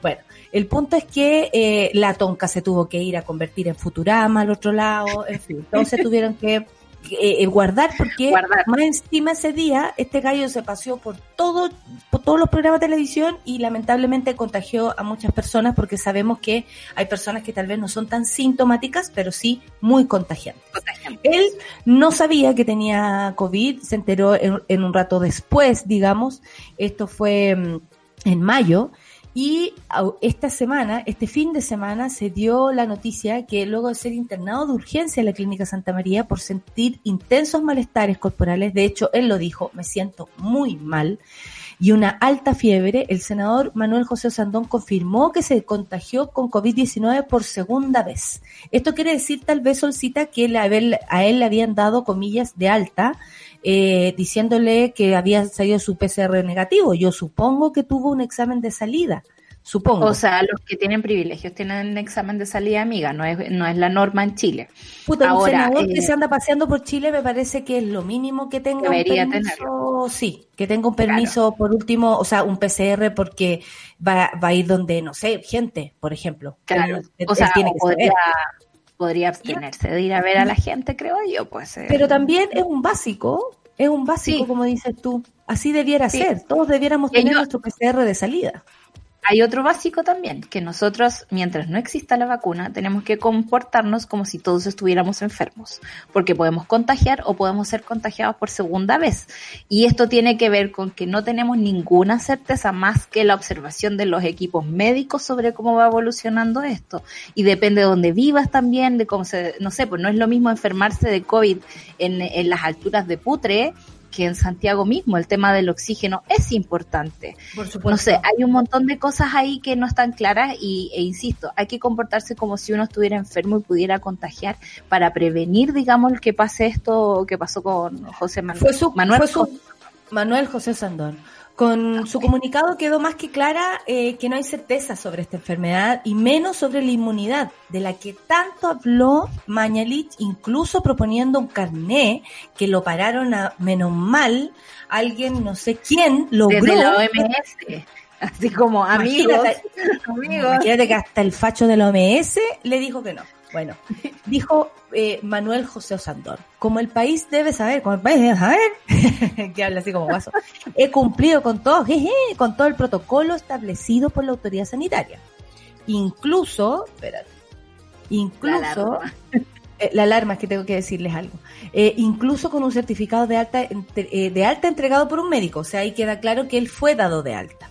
Speaker 1: Bueno, el punto es que eh, la tonca se tuvo que ir a convertir en Futurama al otro lado, en fin, entonces tuvieron que eh, eh, guardar porque más encima ese día este gallo se paseó por todo por todos los programas de televisión y lamentablemente contagió a muchas personas porque sabemos que hay personas que tal vez no son tan sintomáticas pero sí muy contagiantes. Él no sabía que tenía COVID, se enteró en un rato después, digamos, esto fue mm, en mayo y esta semana, este fin de semana, se dio la noticia que luego de ser internado de urgencia en la Clínica Santa María por sentir intensos malestares corporales, de hecho él lo dijo, me siento muy mal, y una alta fiebre, el senador Manuel José Sandón confirmó que se contagió con COVID-19 por segunda vez. Esto quiere decir tal vez, Solcita, que a él le habían dado comillas de alta, eh, diciéndole que había salido su PCR negativo. Yo supongo que tuvo un examen de salida. Supongo.
Speaker 2: O sea, los que tienen privilegios tienen un examen de salida amiga, no es, no es la norma en Chile.
Speaker 1: Puta, un senador que eh, se anda paseando por Chile me parece que es lo mínimo que tenga un permiso, sí, que tenga un permiso por último, o sea, un PCR porque va, va a ir donde, no sé, gente, por ejemplo.
Speaker 2: Claro, o sea, tiene que podría, podría abstenerse de ir a ver a la gente, creo yo, pues.
Speaker 1: Eh. Pero también es un básico, es un básico, como dices tú. Así debiera ser. Todos debiéramos tener nuestro PCR de salida
Speaker 2: hay otro básico también, que nosotros, mientras no exista la vacuna, tenemos que comportarnos como si todos estuviéramos enfermos, porque podemos contagiar o podemos ser contagiados por segunda vez. Y esto tiene que ver con que no tenemos ninguna certeza más que la observación de los equipos médicos sobre cómo va evolucionando esto. Y depende de dónde vivas también, de cómo se, no sé, pues no es lo mismo enfermarse de COVID en, en las alturas de Putre que en Santiago mismo el tema del oxígeno es importante. No sé, hay un montón de cosas ahí que no están claras y, e insisto, hay que comportarse como si uno estuviera enfermo y pudiera contagiar para prevenir, digamos, que pase esto que pasó con José Manuel.
Speaker 1: Manuel, Manuel José Sandón. Con su comunicado quedó más que clara eh, que no hay certeza sobre esta enfermedad y menos sobre la inmunidad, de la que tanto habló Mañalich, incluso proponiendo un carné que lo pararon a menos mal, alguien no sé quién logró.
Speaker 2: Desde la OMS. Así como amigos,
Speaker 1: amigos. Imagínate que hasta el facho de la OMS le dijo que no. Bueno, dijo eh, Manuel José Osandor, como el país debe saber, como el país debe saber, que habla así como guaso, he cumplido con todo, jeje, con todo el protocolo establecido por la autoridad sanitaria. Incluso, espérate, incluso, eh, la alarma, es que tengo que decirles algo, eh, incluso con un certificado de alta, de alta entregado por un médico, o sea, ahí queda claro que él fue dado de alta.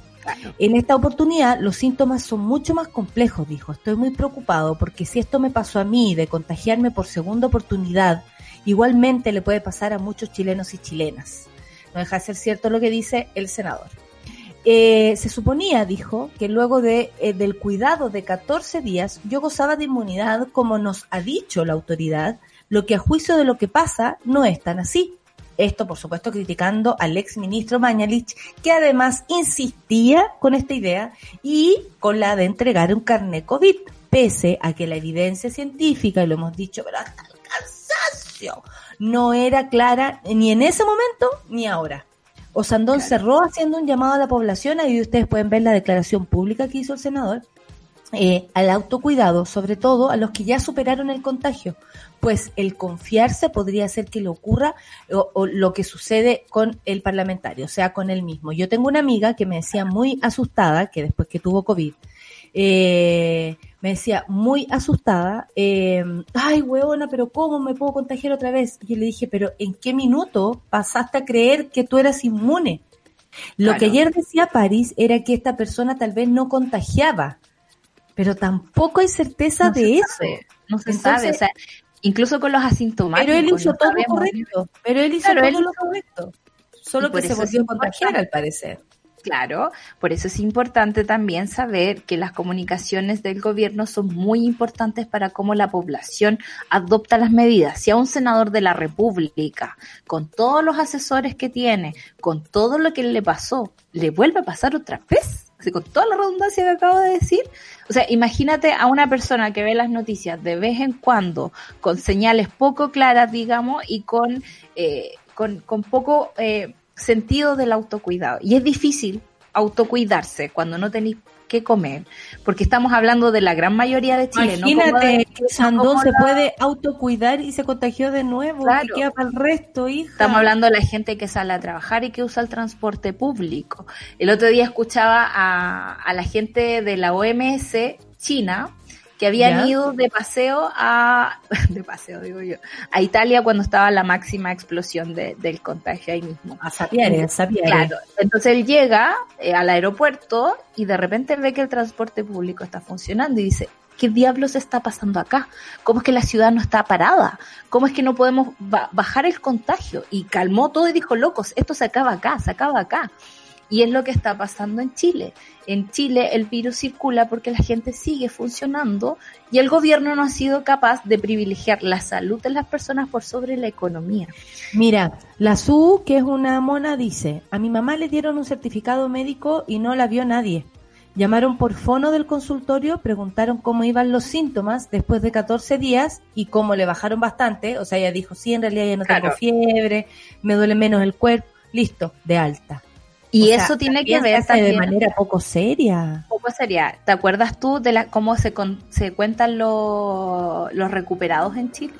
Speaker 1: En esta oportunidad los síntomas son mucho más complejos, dijo. Estoy muy preocupado porque si esto me pasó a mí de contagiarme por segunda oportunidad, igualmente le puede pasar a muchos chilenos y chilenas. No deja de ser cierto lo que dice el senador. Eh, se suponía, dijo, que luego de, eh, del cuidado de 14 días yo gozaba de inmunidad como nos ha dicho la autoridad, lo que a juicio de lo que pasa no es tan así. Esto, por supuesto, criticando al ex ministro Mañalich, que además insistía con esta idea y con la de entregar un carnet COVID, pese a que la evidencia científica, y lo hemos dicho, pero hasta el cansancio, no era clara ni en ese momento ni ahora. Osandón
Speaker 2: Claro.
Speaker 1: cerró haciendo un llamado a la población, ahí ustedes pueden ver la declaración pública que hizo el senador, eh, al autocuidado, sobre todo a los que ya superaron el contagio, pues el confiarse podría hacer que le ocurra o, o lo que sucede con el parlamentario, o sea, con él mismo. Yo tengo una amiga que me decía muy asustada, que después que tuvo COVID, eh, me decía muy asustada, eh, ay, huevona, pero ¿cómo me puedo contagiar otra vez? Y yo le dije, pero ¿en qué minuto pasaste a creer que tú eras inmune? Lo
Speaker 2: Claro.
Speaker 1: que ayer decía París era que esta persona tal vez no contagiaba, pero tampoco hay certeza
Speaker 2: No
Speaker 1: de eso.
Speaker 2: sabe, No se
Speaker 1: Entonces-
Speaker 2: sabe, o sea, incluso con los asintomáticos.
Speaker 1: Pero él hizo todo
Speaker 2: sabemos.
Speaker 1: correcto, pero él hizo
Speaker 2: Claro,
Speaker 1: todo
Speaker 2: él
Speaker 1: lo correcto. Solo que se volvió a contagiar al parecer.
Speaker 2: Claro, por eso es importante también saber que las comunicaciones del gobierno son muy importantes para cómo la población adopta las medidas. Si a un senador de la República, con todos los asesores que tiene, con todo lo que le pasó, le vuelve a pasar otra vez, con toda la redundancia que acabo de decir, o sea, imagínate a una persona que ve las noticias de vez en cuando, con señales poco claras, digamos, y con, eh, con, con poco eh, sentido del autocuidado. Y es difícil autocuidarse cuando no tenéis que comer, porque estamos hablando de la gran mayoría de Chile. no
Speaker 1: Imagínate
Speaker 2: de-
Speaker 1: que Sandón se
Speaker 2: la-
Speaker 1: puede autocuidar y se contagió de nuevo.
Speaker 2: Claro.
Speaker 1: ¿Qué queda para el resto, hija?
Speaker 2: Estamos hablando de la gente que sale a trabajar y que usa el transporte público. El otro día escuchaba a, a la gente de la OMS China que habían
Speaker 1: ¿Ya?
Speaker 2: ido de paseo a, de paseo digo yo, a Italia cuando estaba la máxima explosión de- del contagio ahí mismo.
Speaker 1: A Sapiare, a Sapiare.
Speaker 2: Claro, entonces él llega eh, al aeropuerto y de repente ve que el transporte público está funcionando y dice, ¿qué diablos está pasando acá? ¿Cómo es que la ciudad no está parada? ¿Cómo es que no podemos ba- bajar el contagio? Y calmó todo y dijo, locos, esto se acaba acá, se acaba acá. Y es lo que está pasando en Chile. En Chile el virus circula porque la gente sigue funcionando y el gobierno no ha sido capaz de privilegiar la salud de las personas por sobre la economía.
Speaker 1: Mira, la Su, que es una mona, dice, a mi mamá le dieron un certificado médico y no la vio nadie. Llamaron por fono del consultorio, preguntaron cómo iban los síntomas después de 14 días y cómo le bajaron bastante. O sea, ella dijo, sí, en realidad ya no tengo
Speaker 2: Claro.
Speaker 1: fiebre, me duele menos el cuerpo. Listo, de alta.
Speaker 2: Y
Speaker 1: O sea,
Speaker 2: eso tiene que
Speaker 1: también
Speaker 2: ver
Speaker 1: hace de
Speaker 2: también
Speaker 1: manera poco seria.
Speaker 2: poco sería. ¿Te acuerdas tú de la, cómo se, con- se cuentan lo- los recuperados en Chile?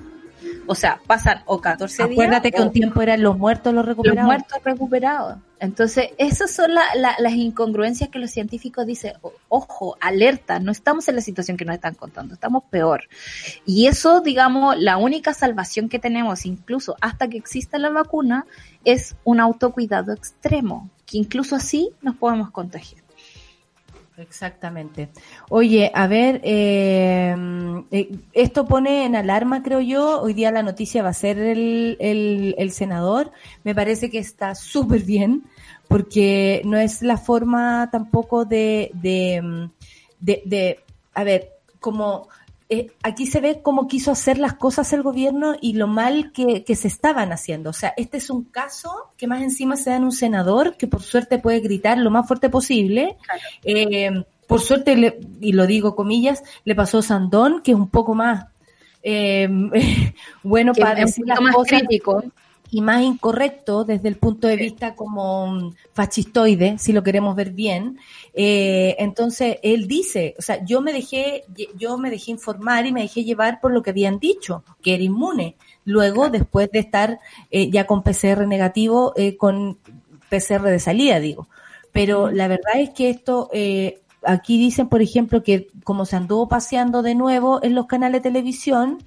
Speaker 2: O sea, pasan o 14 días
Speaker 1: Acuérdate que un tiempo eran los muertos los
Speaker 2: los
Speaker 1: recuperados.
Speaker 2: muertos recuperados. Entonces, esas son la- la- las incongruencias que los científicos dicen, "O- ojo, alerta, no estamos en la situación que nos están contando, estamos peor. Y eso, digamos, la única salvación que tenemos, incluso hasta que exista la vacuna, es un autocuidado extremo, que incluso así nos podemos contagiar.
Speaker 1: Exactamente. Oye, a ver, eh, eh, esto pone en alarma, creo yo. Hoy día la noticia va a ser el, el, el senador. Me parece que está súper bien, porque no es la forma tampoco de, de, de, de a ver, como eh, aquí se ve cómo quiso hacer las cosas el gobierno y lo mal que, que se estaban haciendo. O sea, este es un caso que más encima se da en un senador que por suerte puede gritar lo más fuerte posible. Eh, por suerte, le- y lo digo comillas, le pasó a Sandón, que es un poco más eh, bueno
Speaker 2: Que
Speaker 1: para decir las
Speaker 2: más
Speaker 1: cosas
Speaker 2: crítico.
Speaker 1: Y más incorrecto desde el punto de vista como mm, fascistoide, si lo queremos ver bien. Eh, entonces, él dice, o sea, yo me dejé, yo me dejé informar y me dejé llevar por lo que habían dicho, que era inmune. Luego, después de estar eh, ya con PCR negativo, eh, con PCR de salida, digo. Pero la verdad es que esto, eh, aquí dicen, por ejemplo, que como se anduvo paseando de nuevo en los canales de televisión,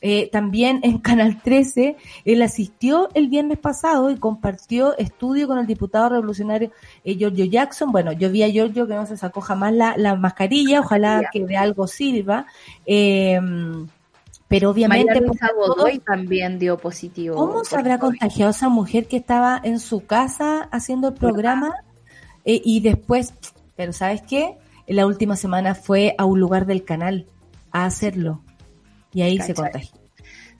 Speaker 1: eh, también en Canal 13, él asistió el viernes pasado y compartió estudio con el diputado revolucionario eh, Giorgio Jackson. Bueno, yo vi a Giorgio que no se sacó jamás la, la mascarilla, ojalá que de algo sirva. Eh, pero obviamente,
Speaker 2: Godoy también dio positivo.
Speaker 1: ¿cómo se habrá
Speaker 2: COVID.
Speaker 1: contagiado esa mujer que estaba en su casa haciendo el programa eh, y después, pero ¿sabes qué? En la última semana fue a un lugar del canal a hacerlo y ahí se
Speaker 2: Cachai.
Speaker 1: contagió.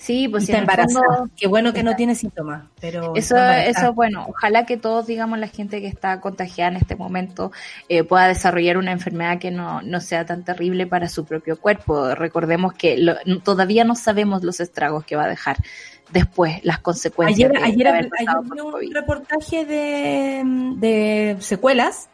Speaker 2: Sí, pues
Speaker 1: Y
Speaker 2: sí,
Speaker 1: está embarazada.
Speaker 2: fondo-
Speaker 1: Qué bueno que no tiene síntomas, pero
Speaker 2: Eso, eso, bueno, ojalá que todos, digamos, la gente que está contagiada en este momento eh, pueda desarrollar una enfermedad que no, no sea tan terrible para su propio cuerpo. Recordemos que lo- todavía no sabemos los estragos que va a dejar después, las consecuencias.
Speaker 1: Ayer, ayer, ayer un reportaje de, de secuelas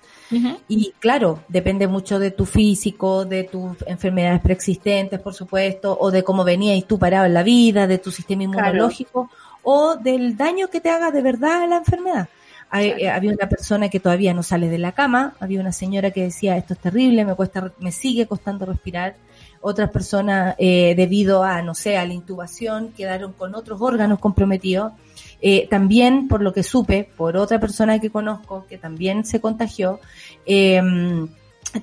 Speaker 1: Y claro, depende mucho de tu físico, de tus enfermedades preexistentes, por supuesto, o de cómo venías tú parado en la vida, de tu sistema inmunológico, o del daño que te haga de verdad la enfermedad. Hay- eh, había una persona que todavía no sale de la cama, había una señora que decía esto es terrible, me cuesta, me sigue costando respirar. Otras personas, eh, debido a, no sé, a la intubación, quedaron con otros órganos comprometidos. Eh, también, por lo que supe, por otra persona que conozco que también se contagió, eh,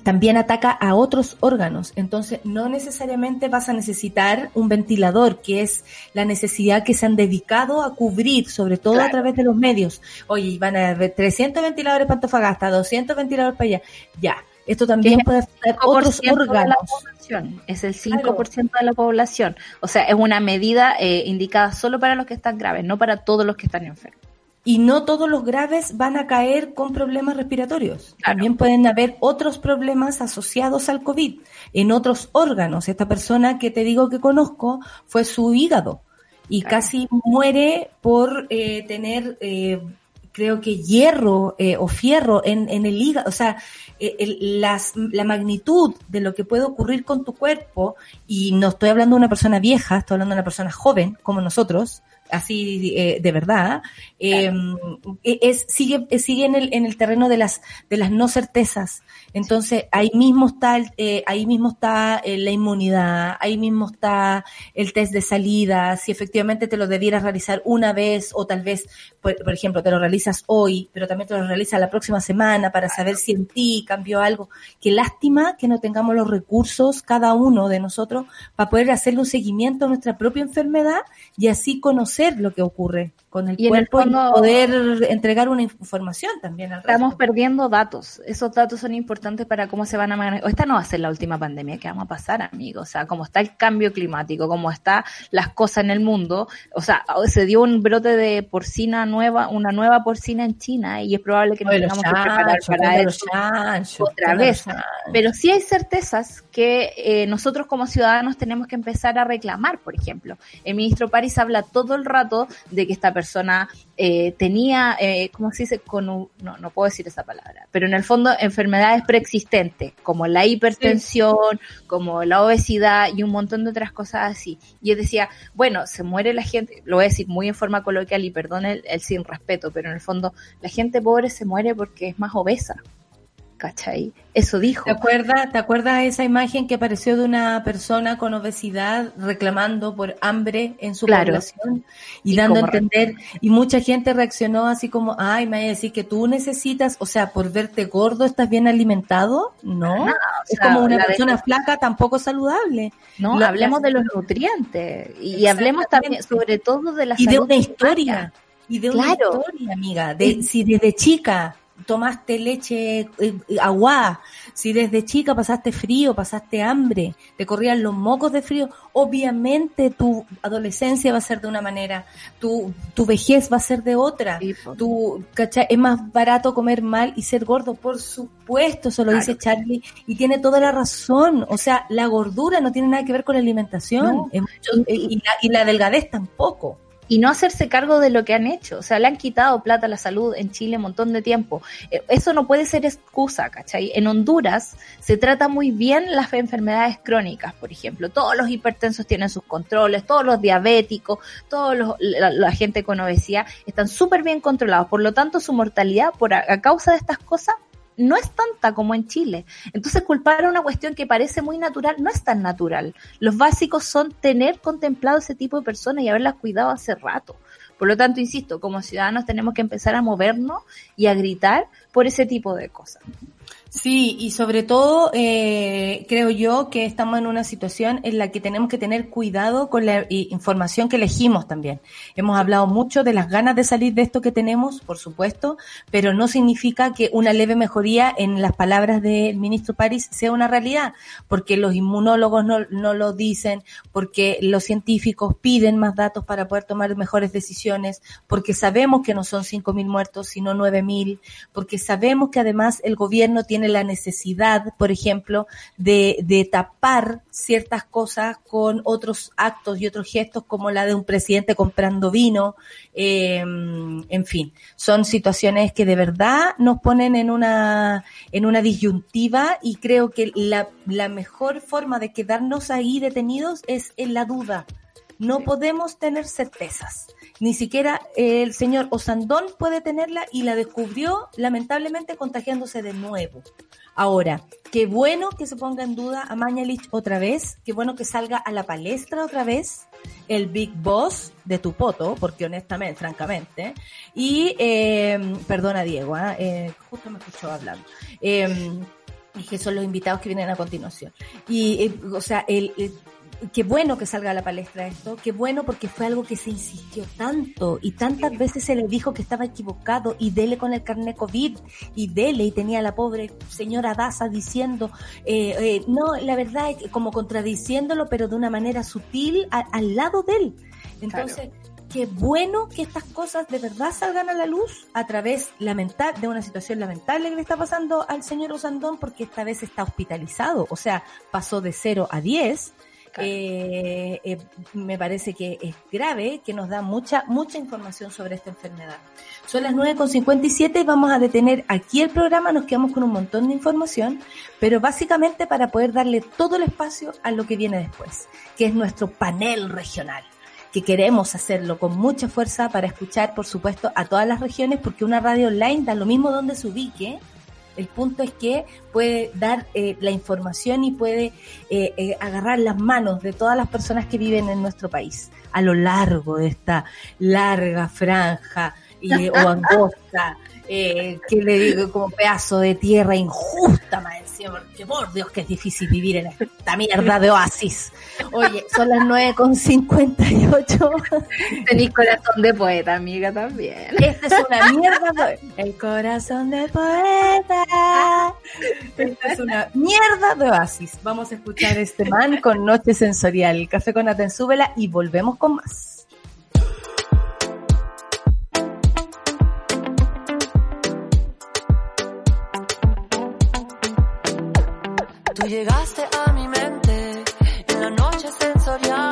Speaker 1: también ataca a otros órganos. Entonces, no necesariamente vas a necesitar un ventilador, que es la necesidad que se han dedicado a cubrir, sobre todo a través de los medios. Oye, van a haber 300 ventiladores para Antofagasta, 200 ventiladores para allá. Ya, esto también puede afectar
Speaker 2: 5%
Speaker 1: otros órganos.
Speaker 2: es el 5% de la población. O sea, es una medida eh, indicada solo para los que están graves, no para todos los que están enfermos.
Speaker 1: Y no todos los graves van a caer con problemas respiratorios.
Speaker 2: Claro.
Speaker 1: También pueden haber otros problemas asociados al COVID en otros órganos. Esta persona que te digo que conozco fue su hígado y
Speaker 2: Claro.
Speaker 1: casi muere por eh, tener, eh, creo que hierro eh, o fierro en, en el hígado. O sea, el- las, la magnitud de lo que puede ocurrir con tu cuerpo, y no estoy hablando de una persona vieja, estoy hablando de una persona joven como nosotros, así eh, de verdad, eh, es, sigue, eh, sigue en el, en el terreno de las, de las no certezas. Entonces, ahí mismo está, el- eh, ahí mismo está eh, la inmunidad, ahí mismo está el test de salida, si efectivamente te lo debieras realizar una vez o tal vez, por, por ejemplo, te lo realizas hoy, pero también te lo realizas la próxima semana para saber si en ti cambió algo. Qué lástima que no tengamos los recursos, cada uno de nosotros, para poder hacerle un seguimiento a nuestra propia enfermedad y así conocer lo que ocurre con el
Speaker 2: Y en el
Speaker 1: cuerpo
Speaker 2: fondo-
Speaker 1: y poder entregar una información también al
Speaker 2: Estamos
Speaker 1: resto.
Speaker 2: perdiendo datos. Esos datos son importantes para cómo se van a manejar. Esta no va a ser la última pandemia que vamos a pasar, amigos. O sea, como está el cambio climático, como está las cosas en el mundo. O sea, se dio un brote de porcina nueva, una nueva porcina en China y es probable que nos tengamos que preparar para eso. otra vez. Pero sí hay certezas que eh, nosotros como ciudadanos tenemos que empezar a reclamar, por ejemplo. El ministro París habla todo el rato de que esta persona eh, tenía, eh, ¿cómo se dice? Con un- no, no puedo decir esa palabra, pero en el fondo enfermedades preexistentes, como la hipertensión, como la obesidad y un montón de otras cosas así. Y él decía, bueno, se muere la gente, lo voy a decir muy en forma coloquial y perdón el, el sin respeto, pero en el fondo la gente pobre se muere porque es más obesa. ¿Cachai? Eso dijo.
Speaker 1: ¿Te acuerdas, ¿Te acuerdas esa imagen que apareció de una persona con obesidad reclamando por hambre en su
Speaker 2: Claro.
Speaker 1: población y,
Speaker 2: Y
Speaker 1: dando a entender? Y mucha gente reaccionó así como, ay, me voy a decir que tú necesitas, o sea, por verte gordo estás bien alimentado. No, es
Speaker 2: sea,
Speaker 1: como una persona
Speaker 2: de-
Speaker 1: flaca tampoco saludable.
Speaker 2: No,
Speaker 1: La-
Speaker 2: hablemos de los nutrientes y, y hablemos también, sobre todo de la
Speaker 1: y de
Speaker 2: salud
Speaker 1: una historia. Y de una
Speaker 2: Claro.
Speaker 1: historia, amiga. De, si desde chica tomaste leche eh, agua, si desde chica pasaste frío, pasaste hambre, te corrían los mocos de frío, obviamente tu adolescencia va a ser de una manera, tu, tu vejez va a ser de otra.
Speaker 2: Sí.
Speaker 1: Tu, ¿cachai? Es más barato comer mal y ser gordo, por supuesto, eso lo
Speaker 2: Claro.
Speaker 1: dice Charlie, y tiene toda la razón. O sea, la gordura no tiene nada que ver con la alimentación,
Speaker 2: No.
Speaker 1: Es mucho- y, la, y la delgadez tampoco.
Speaker 2: Y no hacerse cargo de lo que han hecho. O sea, le han quitado plata a la salud en Chile un montón de tiempo. Eh, Eso no puede ser excusa, ¿cachai? En Honduras se trata muy bien las enfermedades crónicas, por ejemplo. Todos los hipertensos tienen sus controles, todos los diabéticos, todos los, la, la gente con obesidad están súper bien controlados. Por lo tanto, su mortalidad por a, a causa de estas cosas no es tanta como en Chile. Entonces culpar a una cuestión que parece muy natural no es tan natural. Los básicos son tener contemplado ese tipo de personas y haberlas cuidado hace rato. Por lo tanto, insisto, como ciudadanos tenemos que empezar a movernos y a gritar por ese tipo de cosas.
Speaker 1: Sí, y sobre todo eh, creo yo que estamos en una situación en la que tenemos que tener cuidado con la información que elegimos también. Hemos hablado mucho de las ganas de salir de esto que tenemos, por supuesto, pero no significa que una leve mejoría en las palabras del ministro París sea una realidad, porque los inmunólogos no, no lo dicen, porque los científicos piden más datos para poder tomar mejores decisiones, porque sabemos que no son 5.000 muertos, sino 9.000, porque sabemos que además el gobierno tiene la necesidad, por ejemplo, de, de tapar ciertas cosas con otros actos y otros gestos como la de un presidente comprando vino, eh, en fin, son situaciones que de verdad nos ponen en una, en una disyuntiva y creo que la, la mejor forma de quedarnos ahí detenidos es en la duda. No podemos tener certezas. Ni siquiera el señor Osandón puede tenerla y la descubrió lamentablemente contagiándose de nuevo. Ahora, qué bueno que se ponga en duda a Mañalich otra vez, qué bueno que salga a la palestra otra vez el Big Boss de tu poto, porque honestamente, francamente, y eh, perdona Diego, ¿ah? eh, justo me escuchó hablando. Eh, que son los invitados que vienen a continuación. Y, eh, o sea, el qué bueno que salga a la palestra esto, qué bueno porque fue algo que se insistió tanto y tantas veces se le dijo que estaba equivocado y dele con el carnet COVID y dele y tenía la pobre señora Daza diciendo, eh, eh, no, la verdad es que como contradiciéndolo pero de una manera sutil a, al lado de él. Entonces, qué bueno que estas cosas de verdad salgan a la luz a través lamentable, de una situación lamentable que le está pasando al señor Osandón porque esta vez está hospitalizado, o sea, pasó de 0 a 10 eh, eh, me parece que es grave, que nos da mucha, mucha información sobre esta enfermedad. Son las 9.57 y vamos a detener aquí el programa, nos quedamos con un montón de información, pero básicamente para poder darle todo el espacio a lo que viene después, que es nuestro panel regional que queremos hacerlo con mucha fuerza para escuchar, por supuesto, a todas las regiones, porque una radio online da lo mismo donde se ubique, el punto es que puede dar eh, la información y puede eh, eh, agarrar las manos de todas las personas que viven en nuestro país a lo largo de esta larga franja y, o angosta eh, que le digo como pedazo de tierra injusta, más encima, porque por Dios que es difícil vivir en esta mierda de oasis. Oye, son las 9.58.
Speaker 2: Tenís corazón de poeta, amiga, también.
Speaker 1: Esta es una mierda de... El corazón de poeta. Esta es una mierda de oasis. Vamos a escuchar este man con Noche Sensorial, Café con Atenzúbela y volvemos con más.
Speaker 4: Tú llegaste a mi mente en la noche sensorial.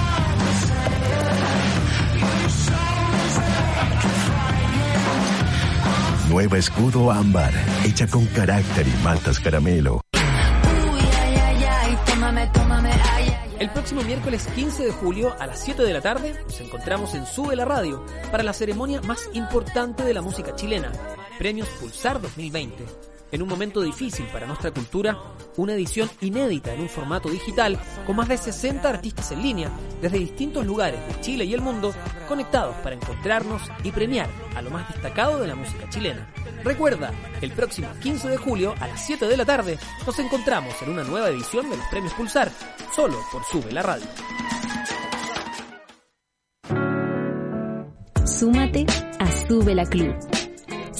Speaker 5: Nueva Escudo Ámbar, hecha con carácter y maltas caramelo.
Speaker 6: El próximo miércoles 15 de julio a las 7 de la tarde nos encontramos en Sube la Radio para la ceremonia más importante de la música chilena, Premios Pulsar 2020. En un momento difícil para nuestra cultura, una edición inédita en un formato digital con más de 60 artistas en línea desde distintos lugares de Chile y el mundo conectados para encontrarnos y premiar a lo más destacado de la música chilena. Recuerda, el próximo 15 de julio a las 7 de la tarde nos encontramos en una nueva edición de los Premios Pulsar, solo por Sube la Radio.
Speaker 7: Súmate a Sube la Club.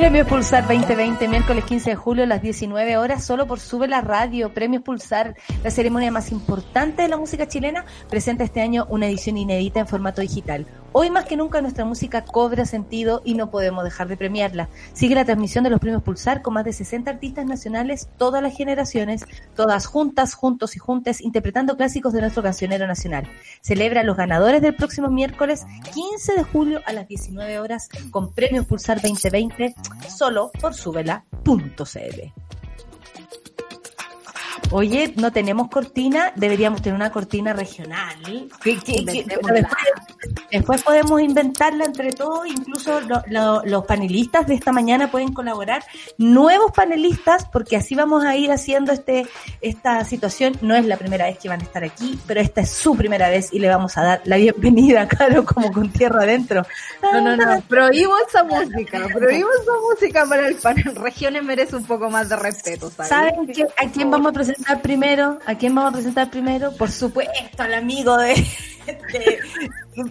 Speaker 1: Premios Pulsar 2020, miércoles 15 de julio a las 19 horas, solo por Sube la Radio. Premios Pulsar, la ceremonia más importante de la música chilena, presenta este año una edición inédita en formato digital. Hoy más que nunca nuestra música cobra sentido y no podemos dejar de premiarla. Sigue la transmisión de los Premios Pulsar con más de 60 artistas nacionales, todas las generaciones, todas juntas, juntos y juntes, interpretando clásicos de nuestro cancionero nacional. Celebra a los ganadores del próximo miércoles 15 de julio a las 19 horas con Premios Pulsar 2020 solo por subela.cl. Oye, no tenemos cortina, deberíamos tener una cortina regional. Que- después, después podemos inventarla entre todos, incluso lo- lo- los panelistas de esta mañana pueden colaborar. Nuevos panelistas, porque así vamos a ir haciendo este esta situación. No es la primera vez que van a estar aquí, pero esta es su primera vez y le vamos a dar la bienvenida, claro, como con tierra adentro.
Speaker 2: No, no, no, prohíbo esa música, prohíbo esa música para el panel. Regiones merece un poco más de respeto, ¿sabes?
Speaker 1: ¿Saben a quién vamos a presentar primero? ¿A quién vamos a presentar primero? Por supuesto, al amigo de, de-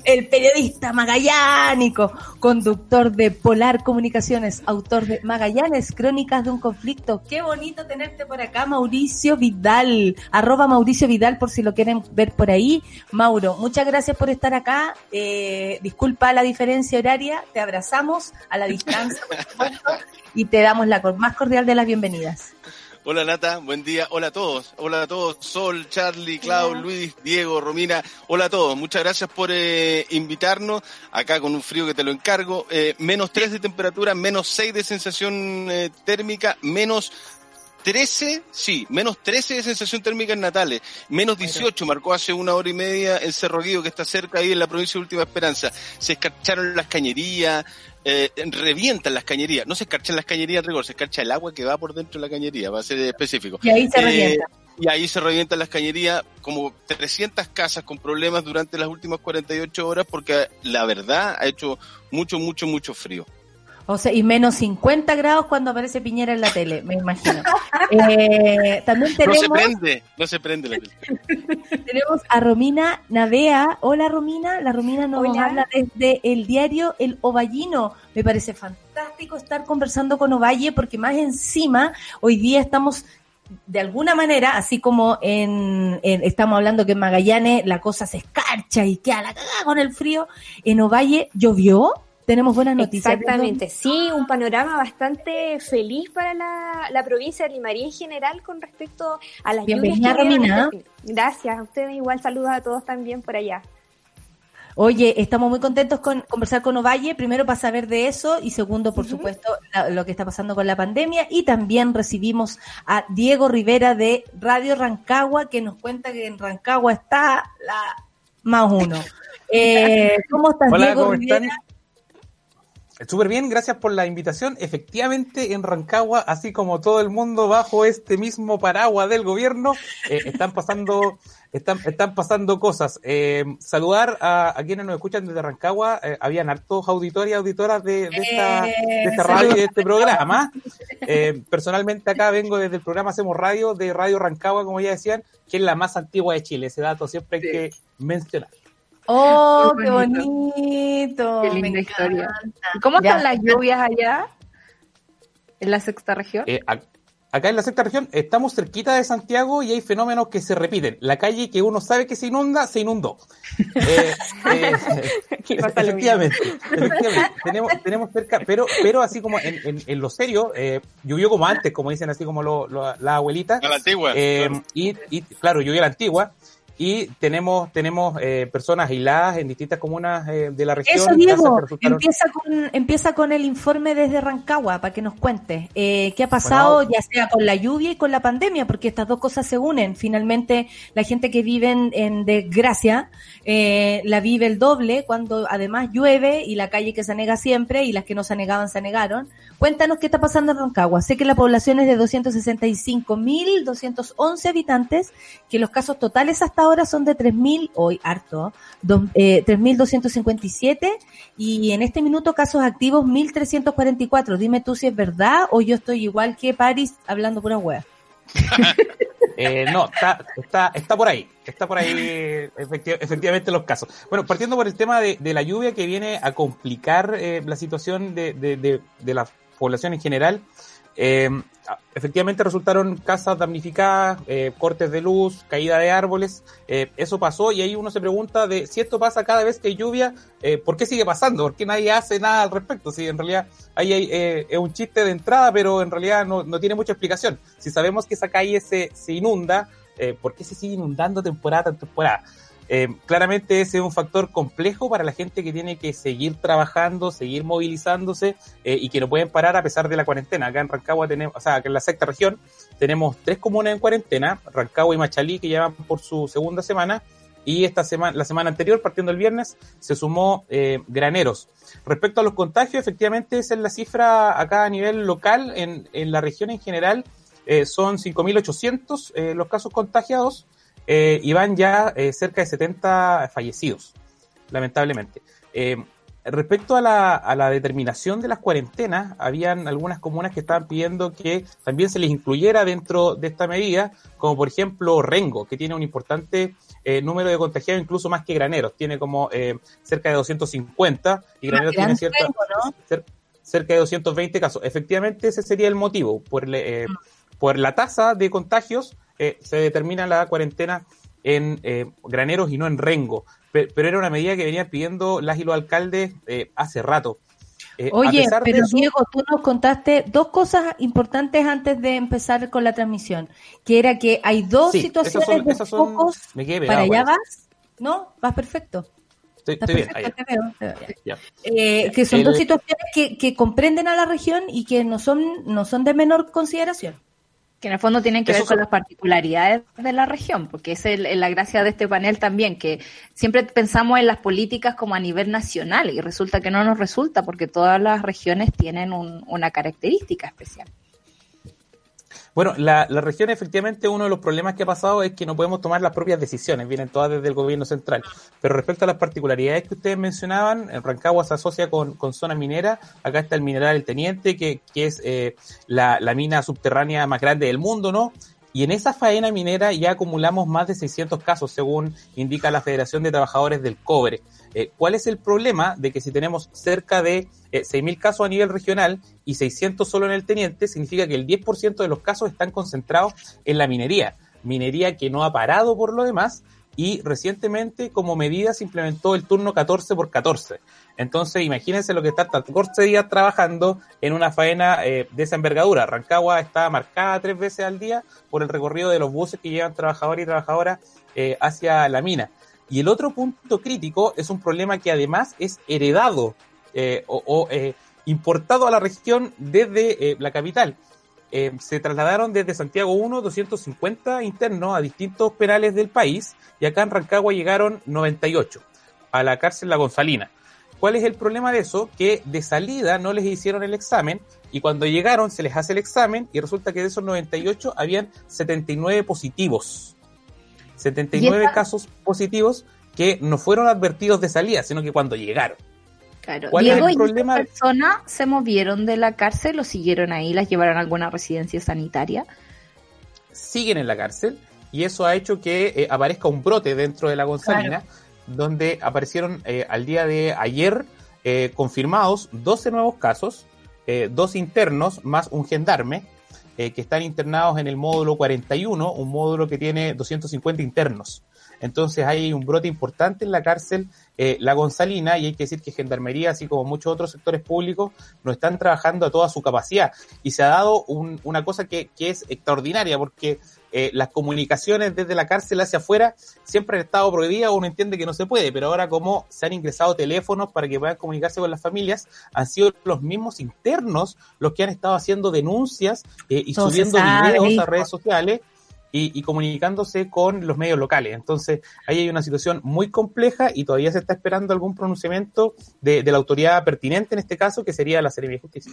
Speaker 1: el periodista magallánico, conductor de Polar Comunicaciones, autor de Magallanes, Crónicas de un Conflicto. Qué bonito tenerte por acá, Mauricio Vidal, arroba Mauricio Vidal por si lo quieren ver por ahí. Mauro, muchas gracias por estar acá. Eh, disculpa la diferencia horaria, te abrazamos a la distancia, y te damos la más cordial de las bienvenidas.
Speaker 8: Hola Nata, buen día. Hola a todos. Hola a todos. Sol, Charlie, Clau, Luis, Diego, Romina. Hola a todos. Muchas gracias por eh, invitarnos. Acá con un frío que te lo encargo. Eh, menos 3 de temperatura, menos 6 de sensación eh, térmica, menos 13, sí, menos 13 de sensación térmica en Natales, menos 18 marcó hace una hora y media en Cerro Guido, que está cerca ahí en la provincia de Última Esperanza. Se escarcharon las cañerías, eh, revientan las cañerías. No se escarchan las cañerías, rigor, se escarcha el agua que va por dentro de la cañería, va a ser específico.
Speaker 1: Y ahí se eh, revienta.
Speaker 8: Y ahí se revientan las cañerías, como 300 casas con problemas durante las últimas 48 horas, porque la verdad ha hecho mucho, mucho, mucho frío.
Speaker 1: O sea, y menos 50 grados cuando aparece Piñera en la tele, me imagino. Eh, también tenemos...
Speaker 8: No se prende, no se prende la tele.
Speaker 1: tenemos a Romina Navea. Hola Romina, la Romina nos habla desde el diario El Ovallino. Me parece fantástico estar conversando con Ovalle porque más encima hoy día estamos de alguna manera, así como en, estamos hablando que en Magallanes la cosa se escarcha y queda la cagada con el frío, en Ovalle llovió tenemos buenas noticias.
Speaker 9: Exactamente, sí, un panorama bastante feliz para la, provincia de Limaría en general con respecto a las
Speaker 1: Bienvenida, Romina.
Speaker 9: Gracias, a ustedes igual saludos a todos también por allá.
Speaker 1: Oye, estamos muy contentos con conversar con Ovalle, primero para saber de eso y segundo, por supuesto, lo que está pasando con la pandemia y también recibimos a Diego Rivera de Radio Rancagua que nos cuenta que en Rancagua está la más uno. Eh, ¿Cómo estás, Diego Rivera?
Speaker 10: Súper bien, gracias por la invitación. Efectivamente, en Rancagua, así como todo el mundo bajo este mismo paraguas del gobierno, eh, están pasando están, están pasando cosas. Eh, saludar a, quienes nos escuchan desde Rancagua. Eh, habían hartos auditores y auditoras de, de, esta, de esta radio y de este programa. personalmente acá vengo desde el programa Hacemos Radio, de Radio Rancagua, como ya decían, que es la más antigua de Chile. Ese dato siempre hay que mencionar.
Speaker 1: ¡Oh, qué bonito!
Speaker 2: Qué, linda historia. ¿Cómo están las lluvias allá? ¿En la sexta región?
Speaker 10: Eh, acá en la sexta región estamos cerquita de Santiago y hay fenómenos que se repiten. La calle que uno sabe que se inunda, se inundó. eh, eh, efectivamente, efectivamente. Tenemos, tenemos cerca, pero, pero así como en, en, lo serio, eh, llovió como antes, como dicen así como lo, la abuelita.
Speaker 8: la antigua.
Speaker 10: Eh, y, y claro, llovió la antigua y tenemos tenemos eh, personas aisladas en distintas comunas eh, de la región.
Speaker 1: Eso, Diego, empieza con, empieza con el informe desde Rancagua para que nos cuente eh, qué ha pasado, ya sea con la lluvia y con la pandemia, porque estas dos cosas se unen. Finalmente, la gente que vive en, desgracia la vive el doble cuando además llueve y la calle que se anega siempre y las que no se anegaban se anegaron. Cuéntanos qué está pasando en Rancagua. Sé que la población es de 265.211 habitantes, que los casos totales hasta ahora son de 3.000, hoy harto, eh, 3.257 y en este minuto casos activos 1.344. Dime tú si es verdad o yo estoy igual que Paris hablando pura web.
Speaker 10: eh, no, está, está, está por ahí, está por ahí efectivamente los casos. Bueno, partiendo por el tema de, la lluvia que viene a complicar eh, la situación de, de, de la población en general, eh, efectivamente resultaron casas damnificadas, eh, cortes de luz, caída de árboles. Eh, eso pasó y ahí uno se pregunta de si esto pasa cada vez que hay lluvia, ¿por qué sigue pasando? ¿Por qué nadie hace nada al respecto? Si en realidad hay, un chiste de entrada, pero en realidad no, no, tiene mucha explicación. Si sabemos que esa calle se, se inunda, ¿por qué se sigue inundando temporada tras temporada? Eh, claramente ese es un factor complejo para la gente que tiene que seguir trabajando, seguir movilizándose eh, y que no pueden parar a pesar de la cuarentena. Acá en Rancagua tenemos, o sea, acá en la sexta región tenemos tres comunas en cuarentena, Rancagua y Machalí, que llevan por su segunda semana, y esta semana, la semana anterior, partiendo el viernes, se sumó eh, Graneros. Respecto a los contagios, efectivamente esa es la cifra acá a nivel local, en, en la región en general, son 5.800 los casos contagiados, eh, y van ya eh, cerca de 70 fallecidos, lamentablemente. Eh, respecto a la, a la, determinación de las cuarentenas, habían algunas comunas que estaban pidiendo que también se les incluyera dentro de esta medida, como por ejemplo Rengo, que tiene un importante eh, número de contagiados incluso más que Graneros. Tiene como eh, cerca de 250 y Graneros tiene cierta, cer- cerca de 220 casos. Efectivamente, ese sería el motivo. Por, eh, por la tasa de contagios eh, se determina la cuarentena en eh, Graneros y no en Rengo. Pe- Pero, era una medida que venían pidiendo las y los alcaldes eh, hace rato. Eh,
Speaker 1: Oye, pero
Speaker 10: eso-
Speaker 1: Diego, tú nos contaste dos cosas importantes antes de empezar con la transmisión, que era que hay dos
Speaker 10: Sí,
Speaker 1: situaciones
Speaker 10: esas son-
Speaker 1: de
Speaker 10: esas son-
Speaker 1: focos.
Speaker 10: me quedé
Speaker 1: ¿Para allá vas? ¿No? Vas perfecto.
Speaker 10: Estoy, bien.
Speaker 1: perfecto,
Speaker 10: ahí,
Speaker 1: te veo, te veo, ya.
Speaker 10: ya.
Speaker 1: Eh, que son
Speaker 10: El-
Speaker 1: dos situaciones que, que comprenden a la región y que no son, no son de menor consideración.
Speaker 2: Que en el fondo tienen que
Speaker 1: Eso
Speaker 2: ver con las particularidades de la región, porque es el- la gracia de este panel también, que siempre pensamos en las políticas como a nivel nacional y resulta que no nos resulta porque todas las regiones tienen un- una característica especial.
Speaker 10: Bueno, la, la región efectivamente uno de los problemas que ha pasado es que no podemos tomar las propias decisiones, vienen todas desde el gobierno central. Pero respecto a las particularidades que ustedes mencionaban, en Rancagua se asocia con, con zona minera, acá está el mineral El Teniente, que, que es eh, la, la mina subterránea más grande del mundo, ¿no? Y en esa faena minera ya acumulamos más de 600 casos, según indica la Federación de Trabajadores del Cobre. Eh, ¿Cuál es el problema de que si tenemos cerca de eh, 6.000 casos a nivel regional y 600 solo en el Teniente, significa que el 10% de los casos están concentrados en la minería? Minería que no ha parado por lo demás y recientemente como medida se implementó el turno 14 por 14. Entonces imagínense lo que está 14 días trabajando en una faena eh, de esa envergadura. Rancagua está marcada tres veces al día por el recorrido de los buses que llevan trabajadores y trabajadoras eh, hacia la mina. Y el otro punto crítico es un problema que además es heredado eh, o, eh, importado a la región desde eh, la capital. Se trasladaron desde Santiago 1 250 internos a distintos penales del país y acá en Rancagua llegaron 98 a la cárcel La Gonzalina. ¿Cuál es el problema de eso? Que de salida no les hicieron el examen y cuando llegaron se les hace el examen y resulta que de esos 98 habían 79 positivos. 79
Speaker 2: ¿Y esta-
Speaker 10: casos positivos que no fueron advertidos de salida, sino que cuando llegaron.
Speaker 2: Claro.
Speaker 10: ¿Cuál
Speaker 2: Diego,
Speaker 10: es el
Speaker 2: ¿y
Speaker 10: problema?
Speaker 2: estas personas se movieron de la cárcel o siguieron ahí? ¿Las llevaron a alguna residencia sanitaria?
Speaker 10: siguen en la cárcel y eso ha hecho que eh, aparezca un brote dentro de la Gonzalina, donde aparecieron eh, al día de ayer eh, confirmados 12 nuevos casos, eh, dos internos más un gendarme, eh, que están internados en el módulo 41, un módulo que tiene 250 internos. Entonces hay un brote importante en la cárcel eh, La Gonzalina y hay que decir que Gendarmería, así como muchos otros sectores públicos, no están trabajando a toda su capacidad. Y se ha dado un- una cosa que, que es extraordinaria porque eh, las comunicaciones desde la cárcel hacia afuera siempre han estado prohibidas, uno entiende que no se puede, pero ahora como se han ingresado teléfonos para que puedan comunicarse con las familias, han sido los mismos internos los que han estado haciendo denuncias eh, y subiendo videos
Speaker 1: hijo.
Speaker 10: a redes sociales y, y comunicándose con los medios locales. Entonces, ahí hay una situación muy compleja y todavía se está esperando algún pronunciamiento de, de la autoridad pertinente en este caso, que sería la Seremia de Justicia.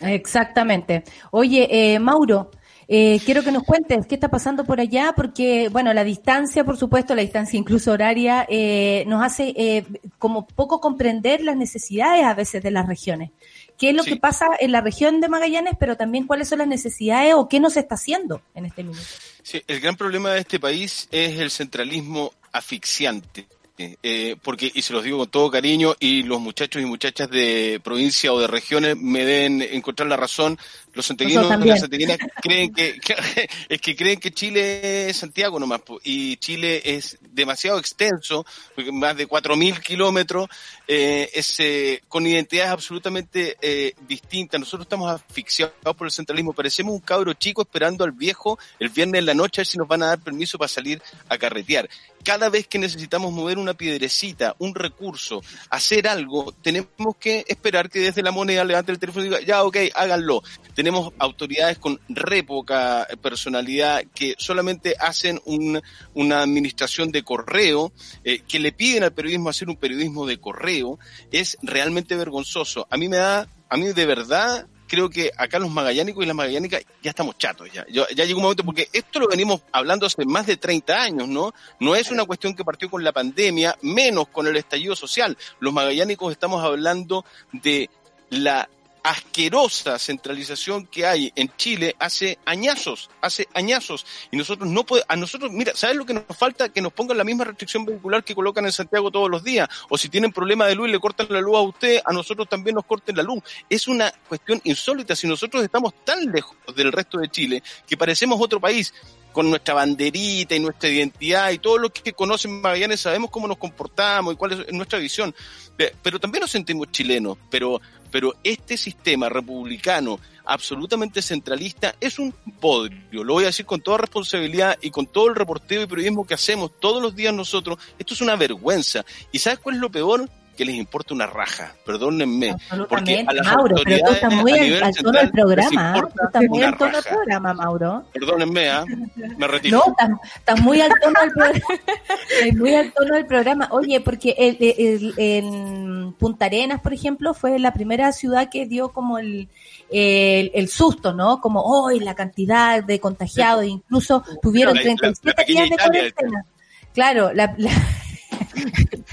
Speaker 1: Exactamente. Oye, eh, Mauro, eh, quiero que nos cuentes qué está pasando por allá, porque, bueno, la distancia, por supuesto, la distancia incluso horaria, eh, nos hace eh, como poco comprender las necesidades a veces de las regiones. ¿Qué es lo
Speaker 8: Sí.
Speaker 1: que pasa en la región de Magallanes, pero también cuáles son las necesidades o qué nos está haciendo en este minuto?
Speaker 8: Sí, el gran problema de este país es el centralismo asfixiante. Eh, porque, y se los digo con todo cariño, y los muchachos y muchachas de provincia o de regiones me deben encontrar la razón. Los santiaguinos y las creen que, es que creen que Chile es Santiago nomás, y Chile es demasiado extenso, más de 4.000 kilómetros, eh, es, eh, con identidades absolutamente eh, distintas. Nosotros estamos asfixiados por el centralismo, parecemos un cabro chico esperando al viejo el viernes en la noche a ver si nos van a dar permiso para salir a carretear. Cada vez que necesitamos mover una piedrecita, un recurso, hacer algo, tenemos que esperar que desde la moneda levante el teléfono y diga, ya, ok, háganlo. Tenemos autoridades con re poca personalidad que solamente hacen un- una administración de correo, eh, que le piden al periodismo hacer un periodismo de correo, es realmente vergonzoso. A mí me da, a mí de verdad, creo que acá los magallánicos y las magallánicas ya estamos chatos ya. Yo- ya llegó un momento, porque esto lo venimos hablando hace más de 30 años, ¿no? No es una cuestión que partió con la pandemia, menos con el estallido social. Los magallánicos estamos hablando de la asquerosa centralización que hay en Chile hace añazos, hace añazos. Y nosotros no podemos, a nosotros, mira, ¿sabes lo que nos falta? Que nos pongan la misma restricción vehicular que colocan en Santiago todos los días. O si tienen problema de luz y le cortan la luz a usted, a nosotros también nos corten la luz. Es una cuestión insólita. Si nosotros estamos tan lejos del resto de Chile que parecemos otro país con nuestra banderita y nuestra identidad y todos los que conocen Magallanes sabemos cómo nos comportamos y cuál es nuestra visión. Pero también nos sentimos chilenos, pero, pero este sistema republicano absolutamente centralista es un podrio, lo voy a decir con toda responsabilidad y con todo el reporteo y periodismo que hacemos todos los días nosotros, esto es una vergüenza. ¿Y sabes cuál es lo peor? Que les importa una raja, perdónenme.
Speaker 1: Porque a las Mauro, pero tú estás muy al, tono del programa. Tú estás muy al tono del programa, Mauro.
Speaker 8: Perdónenme, ¿ah? me retiro.
Speaker 1: No, estás, muy al tono del programa. muy al tono del programa. Oye, porque el, en Punta Arenas, por ejemplo, fue la primera ciudad que dio como el, el, susto, ¿no? Como hoy la cantidad de contagiados, incluso tuvieron 37 días de cuarentena. Claro, la, la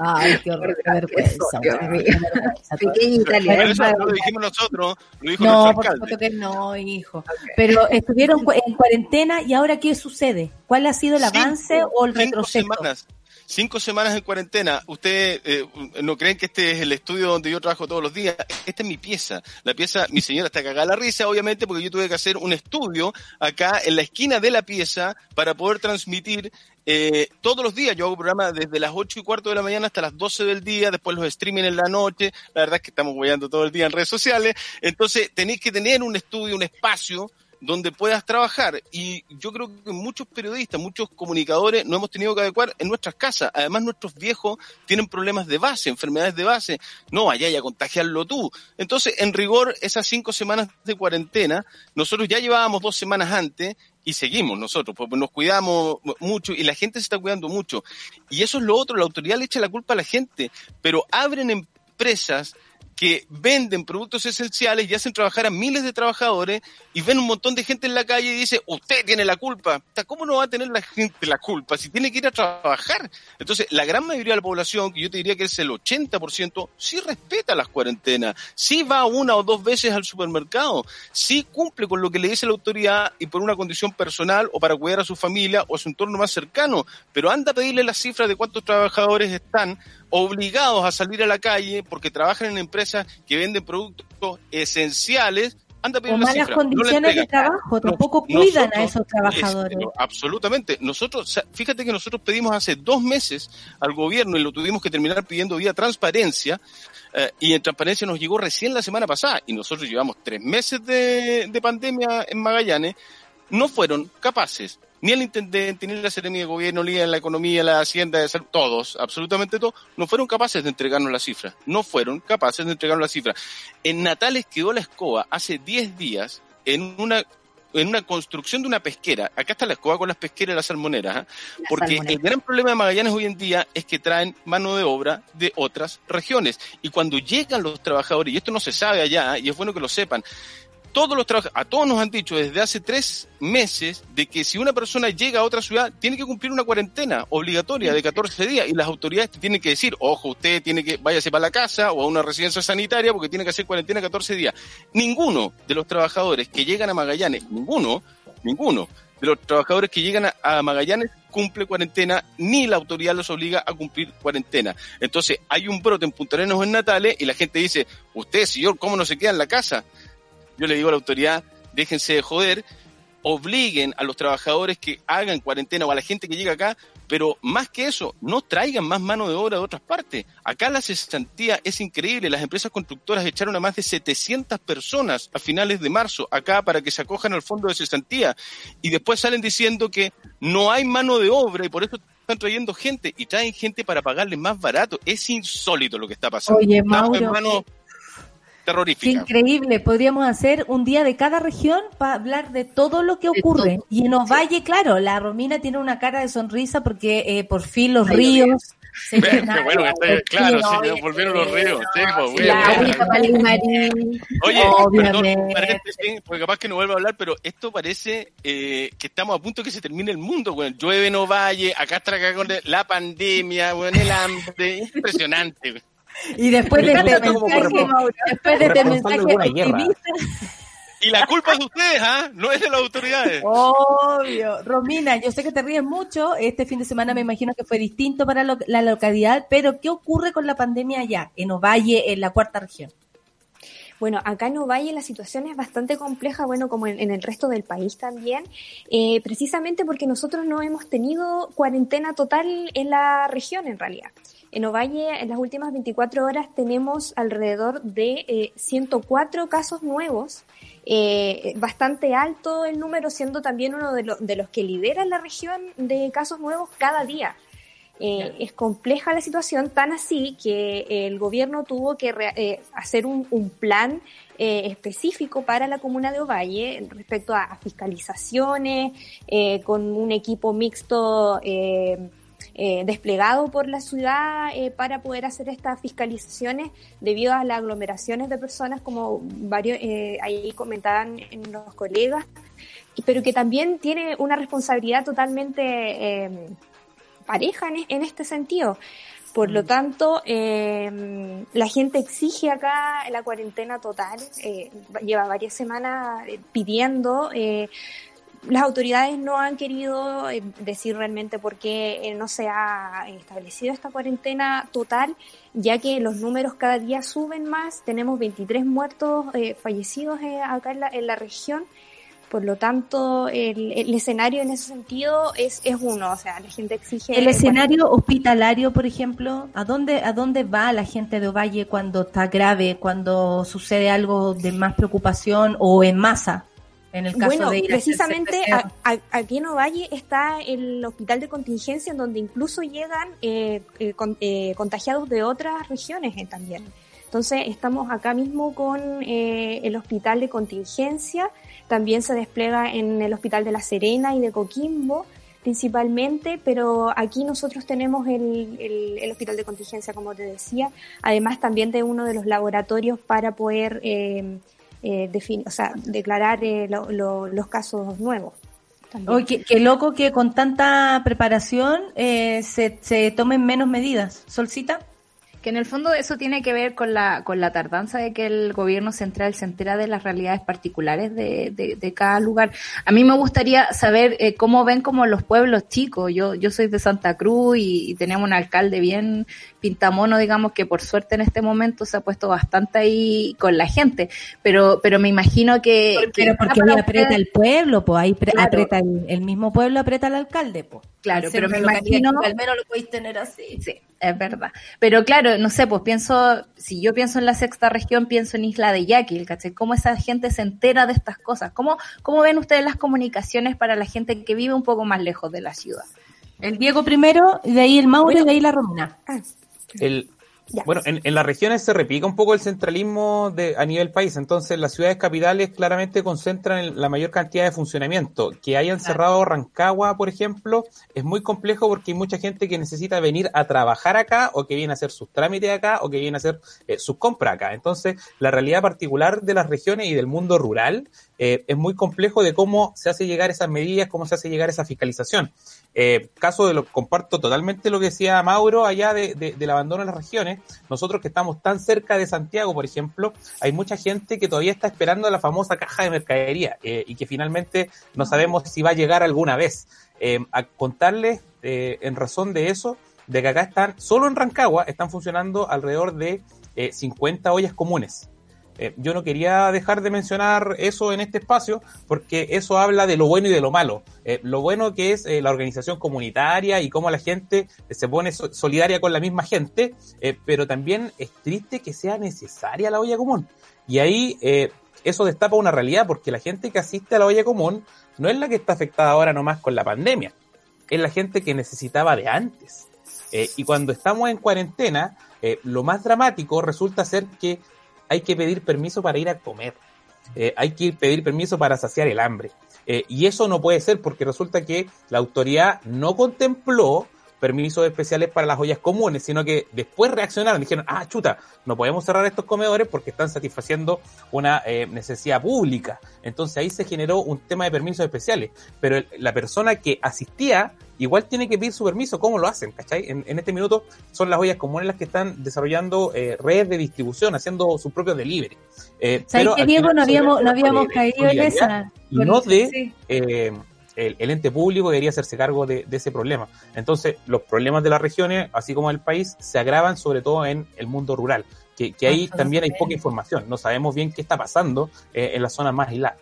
Speaker 1: Ay, qué horror, qué vergüenza.
Speaker 8: Pequeña Italia. Eso no lo dijimos nosotros, lo dijo
Speaker 1: No, por supuesto que no, hijo. Pero estuvieron en cuarentena y ahora ¿qué sucede? ¿Cuál ha sido el avance o el retroceso?
Speaker 8: Semanas cinco semanas en cuarentena. Ustedes eh, no creen que este es el estudio donde yo trabajo todos los días. Esta es mi pieza. La pieza, mi señora está cagada la risa, obviamente, porque yo tuve que hacer un estudio acá en la esquina de la pieza para poder transmitir eh, todos los días yo hago programa desde las 8 y cuarto de la mañana hasta las 12 del día, después los streaming en la noche, la verdad es que estamos guiando todo el día en redes sociales, entonces tenéis que tener un estudio, un espacio donde puedas trabajar. Y yo creo que muchos periodistas, muchos comunicadores no hemos tenido que adecuar en nuestras casas. Además, nuestros viejos tienen problemas de base, enfermedades de base. No, vaya a contagiarlo tú. Entonces, en rigor, esas cinco semanas de cuarentena, nosotros ya llevábamos dos semanas antes y seguimos nosotros, porque nos cuidamos mucho y la gente se está cuidando mucho. Y eso es lo otro, la autoridad le echa la culpa a la gente, pero abren empresas que venden productos esenciales y hacen trabajar a miles de trabajadores y ven un montón de gente en la calle y dice, usted tiene la culpa. ¿Cómo no va a tener la gente la culpa si tiene que ir a trabajar? Entonces, la gran mayoría de la población, que yo te diría que es el 80%, sí respeta las cuarentenas, sí va una o dos veces al supermercado, sí cumple con lo que le dice la autoridad y por una condición personal o para cuidar a su familia o a su entorno más cercano, pero anda a pedirle las cifras de cuántos trabajadores están obligados a salir a la calle porque trabajan en empresas que venden productos esenciales anda
Speaker 1: o malas condiciones de trabajo, tampoco cuidan a esos trabajadores.
Speaker 8: absolutamente. Nosotros, fíjate que nosotros pedimos hace dos meses al gobierno y lo tuvimos que terminar pidiendo vía transparencia, eh, y en transparencia nos llegó recién la semana pasada, y nosotros llevamos tres meses de, de pandemia en Magallanes, no fueron capaces ni el intendente, ni la Seremia de Gobierno, ni la Economía, la Hacienda, de todos, absolutamente todos, no fueron capaces de entregarnos la cifra. No fueron capaces de entregarnos la cifra. En Natales quedó la escoba hace 10 días en una en una construcción de una pesquera. Acá está la escoba con las pesqueras y las salmoneras. ¿ah? Porque el gran problema de Magallanes hoy en día es que traen mano de obra de otras regiones. Y cuando llegan los trabajadores, y esto no se sabe allá, ¿ah? y es bueno que lo sepan, todos los a todos nos han dicho desde hace tres meses de que si una persona llega a otra ciudad, tiene que cumplir una cuarentena obligatoria de 14 días y las autoridades tienen que decir, ojo, usted tiene que, váyase para la casa o a una residencia sanitaria porque tiene que hacer cuarentena 14 días. Ninguno de los trabajadores que llegan a Magallanes, ninguno, ninguno de los trabajadores que llegan a, Magallanes cumple cuarentena, ni la autoridad los obliga a cumplir cuarentena. Entonces, hay un brote en Punta Arenas en Natales y la gente dice, usted, señor, ¿cómo no se queda en la casa? Yo le digo a la autoridad, déjense de joder, obliguen a los trabajadores que hagan cuarentena o a la gente que llega acá, pero más que eso, no traigan más mano de obra de otras partes. Acá la cesantía es increíble. Las empresas constructoras echaron a más de 700 personas a finales de marzo acá para que se acojan al fondo de cesantía y después salen diciendo que no hay mano de obra y por eso están trayendo gente y traen gente para pagarle más barato. Es insólito lo que está pasando.
Speaker 1: Oye, Mauro, increíble. Podríamos hacer un día de cada región para hablar de todo lo que ocurre. Y en Ovalle, claro, la Romina tiene una cara de sonrisa porque eh, por fin los ríos.
Speaker 8: Bueno, claro, sí, volvieron los ríos. Sí, Oye, perdón, porque capaz que no vuelvo a hablar, pero esto parece eh, que estamos a punto de que se termine el mundo. Bueno, llueve en Ovalle, acá está acá con la pandemia, bueno, el hambre, impresionante.
Speaker 1: Y después de este mensaje, después de este mensaje optimista,
Speaker 8: y la culpa es de ustedes, ¿ah? No es de las autoridades.
Speaker 1: Obvio. Romina, yo sé que te ríes mucho. Este fin de semana me imagino que fue distinto para la localidad, pero ¿qué ocurre con la pandemia allá, en Ovalle, en la cuarta región?
Speaker 9: Bueno, acá en Ovalle la situación es bastante compleja, bueno, como en, el resto del país también, eh, precisamente porque nosotros no hemos tenido cuarentena total en la región en realidad. En Ovalle, en las últimas 24 horas tenemos alrededor de eh, 104 casos nuevos, eh, bastante alto el número, siendo también uno de, de los que lidera la región de casos nuevos cada día. Eh, es compleja la situación, tan así que el gobierno tuvo que eh, hacer un, plan eh, específico para la comuna de Ovalle respecto a, fiscalizaciones, con un equipo mixto desplegado por la ciudad para poder hacer estas fiscalizaciones debido a las aglomeraciones de personas, como varios ahí comentaban los colegas, pero que también tiene una responsabilidad totalmente pareja en, este sentido. Por lo mm. tanto, eh, la gente exige acá la cuarentena total, eh, lleva varias semanas eh, pidiendo. Las autoridades no han querido decir realmente por qué no se ha establecido esta cuarentena total, ya que los números cada día suben más. Tenemos 23 muertos fallecidos acá en la, en la región por lo tanto, el, escenario en ese sentido es, es uno, o sea, la gente exige...
Speaker 1: El escenario hospitalario, por ejemplo, ¿a dónde, ¿a dónde va la gente de Ovalle cuando está grave, cuando sucede algo de más preocupación o en masa? En el caso
Speaker 9: bueno,
Speaker 1: de
Speaker 9: precisamente aquí en Ovalle está el hospital de contingencia en donde incluso llegan eh, eh, eh contagiados de otras regiones eh, también. Entonces estamos acá mismo con el hospital de contingencia también se despliega en el Hospital de La Serena y de Coquimbo principalmente, pero aquí nosotros tenemos el, el, hospital de contingencia, como te decía, además también de uno de los laboratorios para poder eh, eh o sea, declarar eh, los casos nuevos.
Speaker 1: Oye, qué, loco que con tanta preparación eh, se, se tomen menos medidas. Solcita
Speaker 2: que en el fondo eso tiene que ver con la, con la tardanza de que el gobierno central se entera de las realidades particulares de, de, cada lugar. A mí me gustaría saber eh, cómo ven como los pueblos chicos. Yo, yo soy de Santa Cruz y, tenemos un alcalde bien pintamono, digamos, que por suerte en este momento se ha puesto bastante ahí con la gente. Pero, pero me imagino que...
Speaker 1: pero porque ahí aprieta el pueblo, pues ahí aprieta el, mismo pueblo, aprieta al alcalde, pues.
Speaker 2: Claro, pero me imagino...
Speaker 1: al menos lo podéis tener así.
Speaker 2: Sí, es verdad. Pero claro, no sé, pues pienso, si yo pienso en la sexta región, pienso en Isla de Yaquil, ¿cachai? ¿Cómo esa gente se entera de estas cosas? ¿Cómo, ¿Cómo ven ustedes las comunicaciones para la gente que vive un poco más lejos de la ciudad?
Speaker 1: El Diego primero, y de ahí el Mauro y de ahí la Romina. Ah,
Speaker 10: bueno, en, en, las regiones se repica un poco el centralismo de, a nivel país, entonces las ciudades capitales claramente concentran la mayor cantidad de funcionamiento. Que hayan cerrado Rancagua, por ejemplo, es muy complejo porque hay mucha gente que necesita venir a trabajar acá o que viene a hacer sus trámites acá o que viene a hacer eh, sus compras acá. Entonces, la realidad particular de las regiones y del mundo rural eh, es muy complejo de cómo se hace llegar esas medidas, cómo se hace llegar esa fiscalización. Eh, caso de lo comparto totalmente lo que decía Mauro allá de, del abandono de las regiones. Nosotros que estamos tan cerca de Santiago, por ejemplo, hay mucha gente que todavía está esperando la famosa caja de mercadería eh, y que finalmente no sabemos si va a llegar alguna vez. a contarles en razón de eso, de que acá están, solo en Rancagua, están funcionando alrededor de 50 ollas comunes. Eh, yo no quería dejar de mencionar eso en este espacio porque eso habla de lo bueno y de lo malo. Eh, lo bueno que es eh, la organización comunitaria y cómo la gente se pone solidaria con la misma gente, pero también es triste que sea necesaria la olla común. Y ahí eso destapa una realidad porque la gente que asiste a la olla común no es la que está afectada ahora nomás con la pandemia, es la gente que necesitaba de antes. y cuando estamos en cuarentena, lo más dramático resulta ser que hay que pedir permiso para ir a comer. Eh, hay que pedir permiso para saciar el hambre. Eh, y eso no puede ser porque resulta que la autoridad no contempló permisos especiales para las ollas comunes, sino que después reaccionaron, dijeron, ah, chuta, no podemos cerrar estos comedores porque están satisfaciendo una eh, necesidad pública. Entonces ahí se generó un tema de permisos especiales, pero el- la persona que asistía igual tiene que pedir su permiso. ¿Cómo lo hacen? ¿Cachai? En, en este minuto son las ollas comunes las que están desarrollando eh, redes de distribución, haciendo su propio delivery. Eh,
Speaker 1: ¿Sabes
Speaker 10: pero al
Speaker 1: Diego? No habíamos, no habíamos caído en esa.
Speaker 10: no de
Speaker 1: Sí.
Speaker 10: eh, el, el ente público debería hacerse cargo de, de ese problema. Entonces, los problemas de las regiones, así como del país, se agravan sobre todo en el mundo rural, que, que ahí también hay poca información. No sabemos bien qué está pasando eh, en las zonas más aisladas.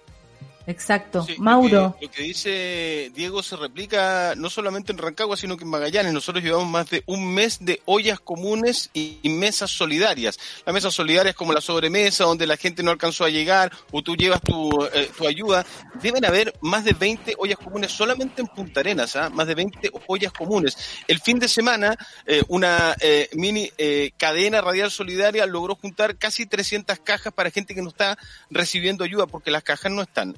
Speaker 1: Exacto.
Speaker 8: Sí,
Speaker 1: Mauro.
Speaker 8: Lo que, lo que dice Diego se replica no solamente en Rancagua, sino que en Magallanes. Nosotros llevamos más de un mes de ollas comunes y, y mesas solidarias. Las mesas solidarias como la sobremesa, donde la gente no alcanzó a llegar, o tú llevas tu, eh, tu ayuda. Deben haber más de 20 ollas comunes solamente en Punta Arenas, ¿ah? más de 20 ollas comunes. El fin de semana, eh, una eh, mini eh, cadena radial solidaria logró juntar casi 300 cajas para gente que no está recibiendo ayuda porque las cajas no están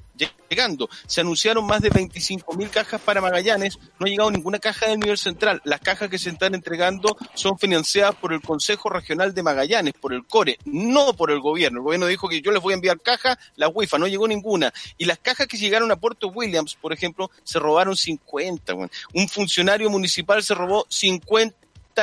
Speaker 8: llegando. Se anunciaron más de 25 mil cajas para Magallanes, no ha llegado ninguna caja del nivel central. Las cajas que se están entregando son financiadas por el Consejo Regional de Magallanes, por el CORE, no por el gobierno. El gobierno dijo que yo les voy a enviar cajas, la WIFA, no llegó ninguna. Y las cajas que llegaron a Puerto Williams, por ejemplo, se robaron 50. weón. Un funcionario municipal se robó 50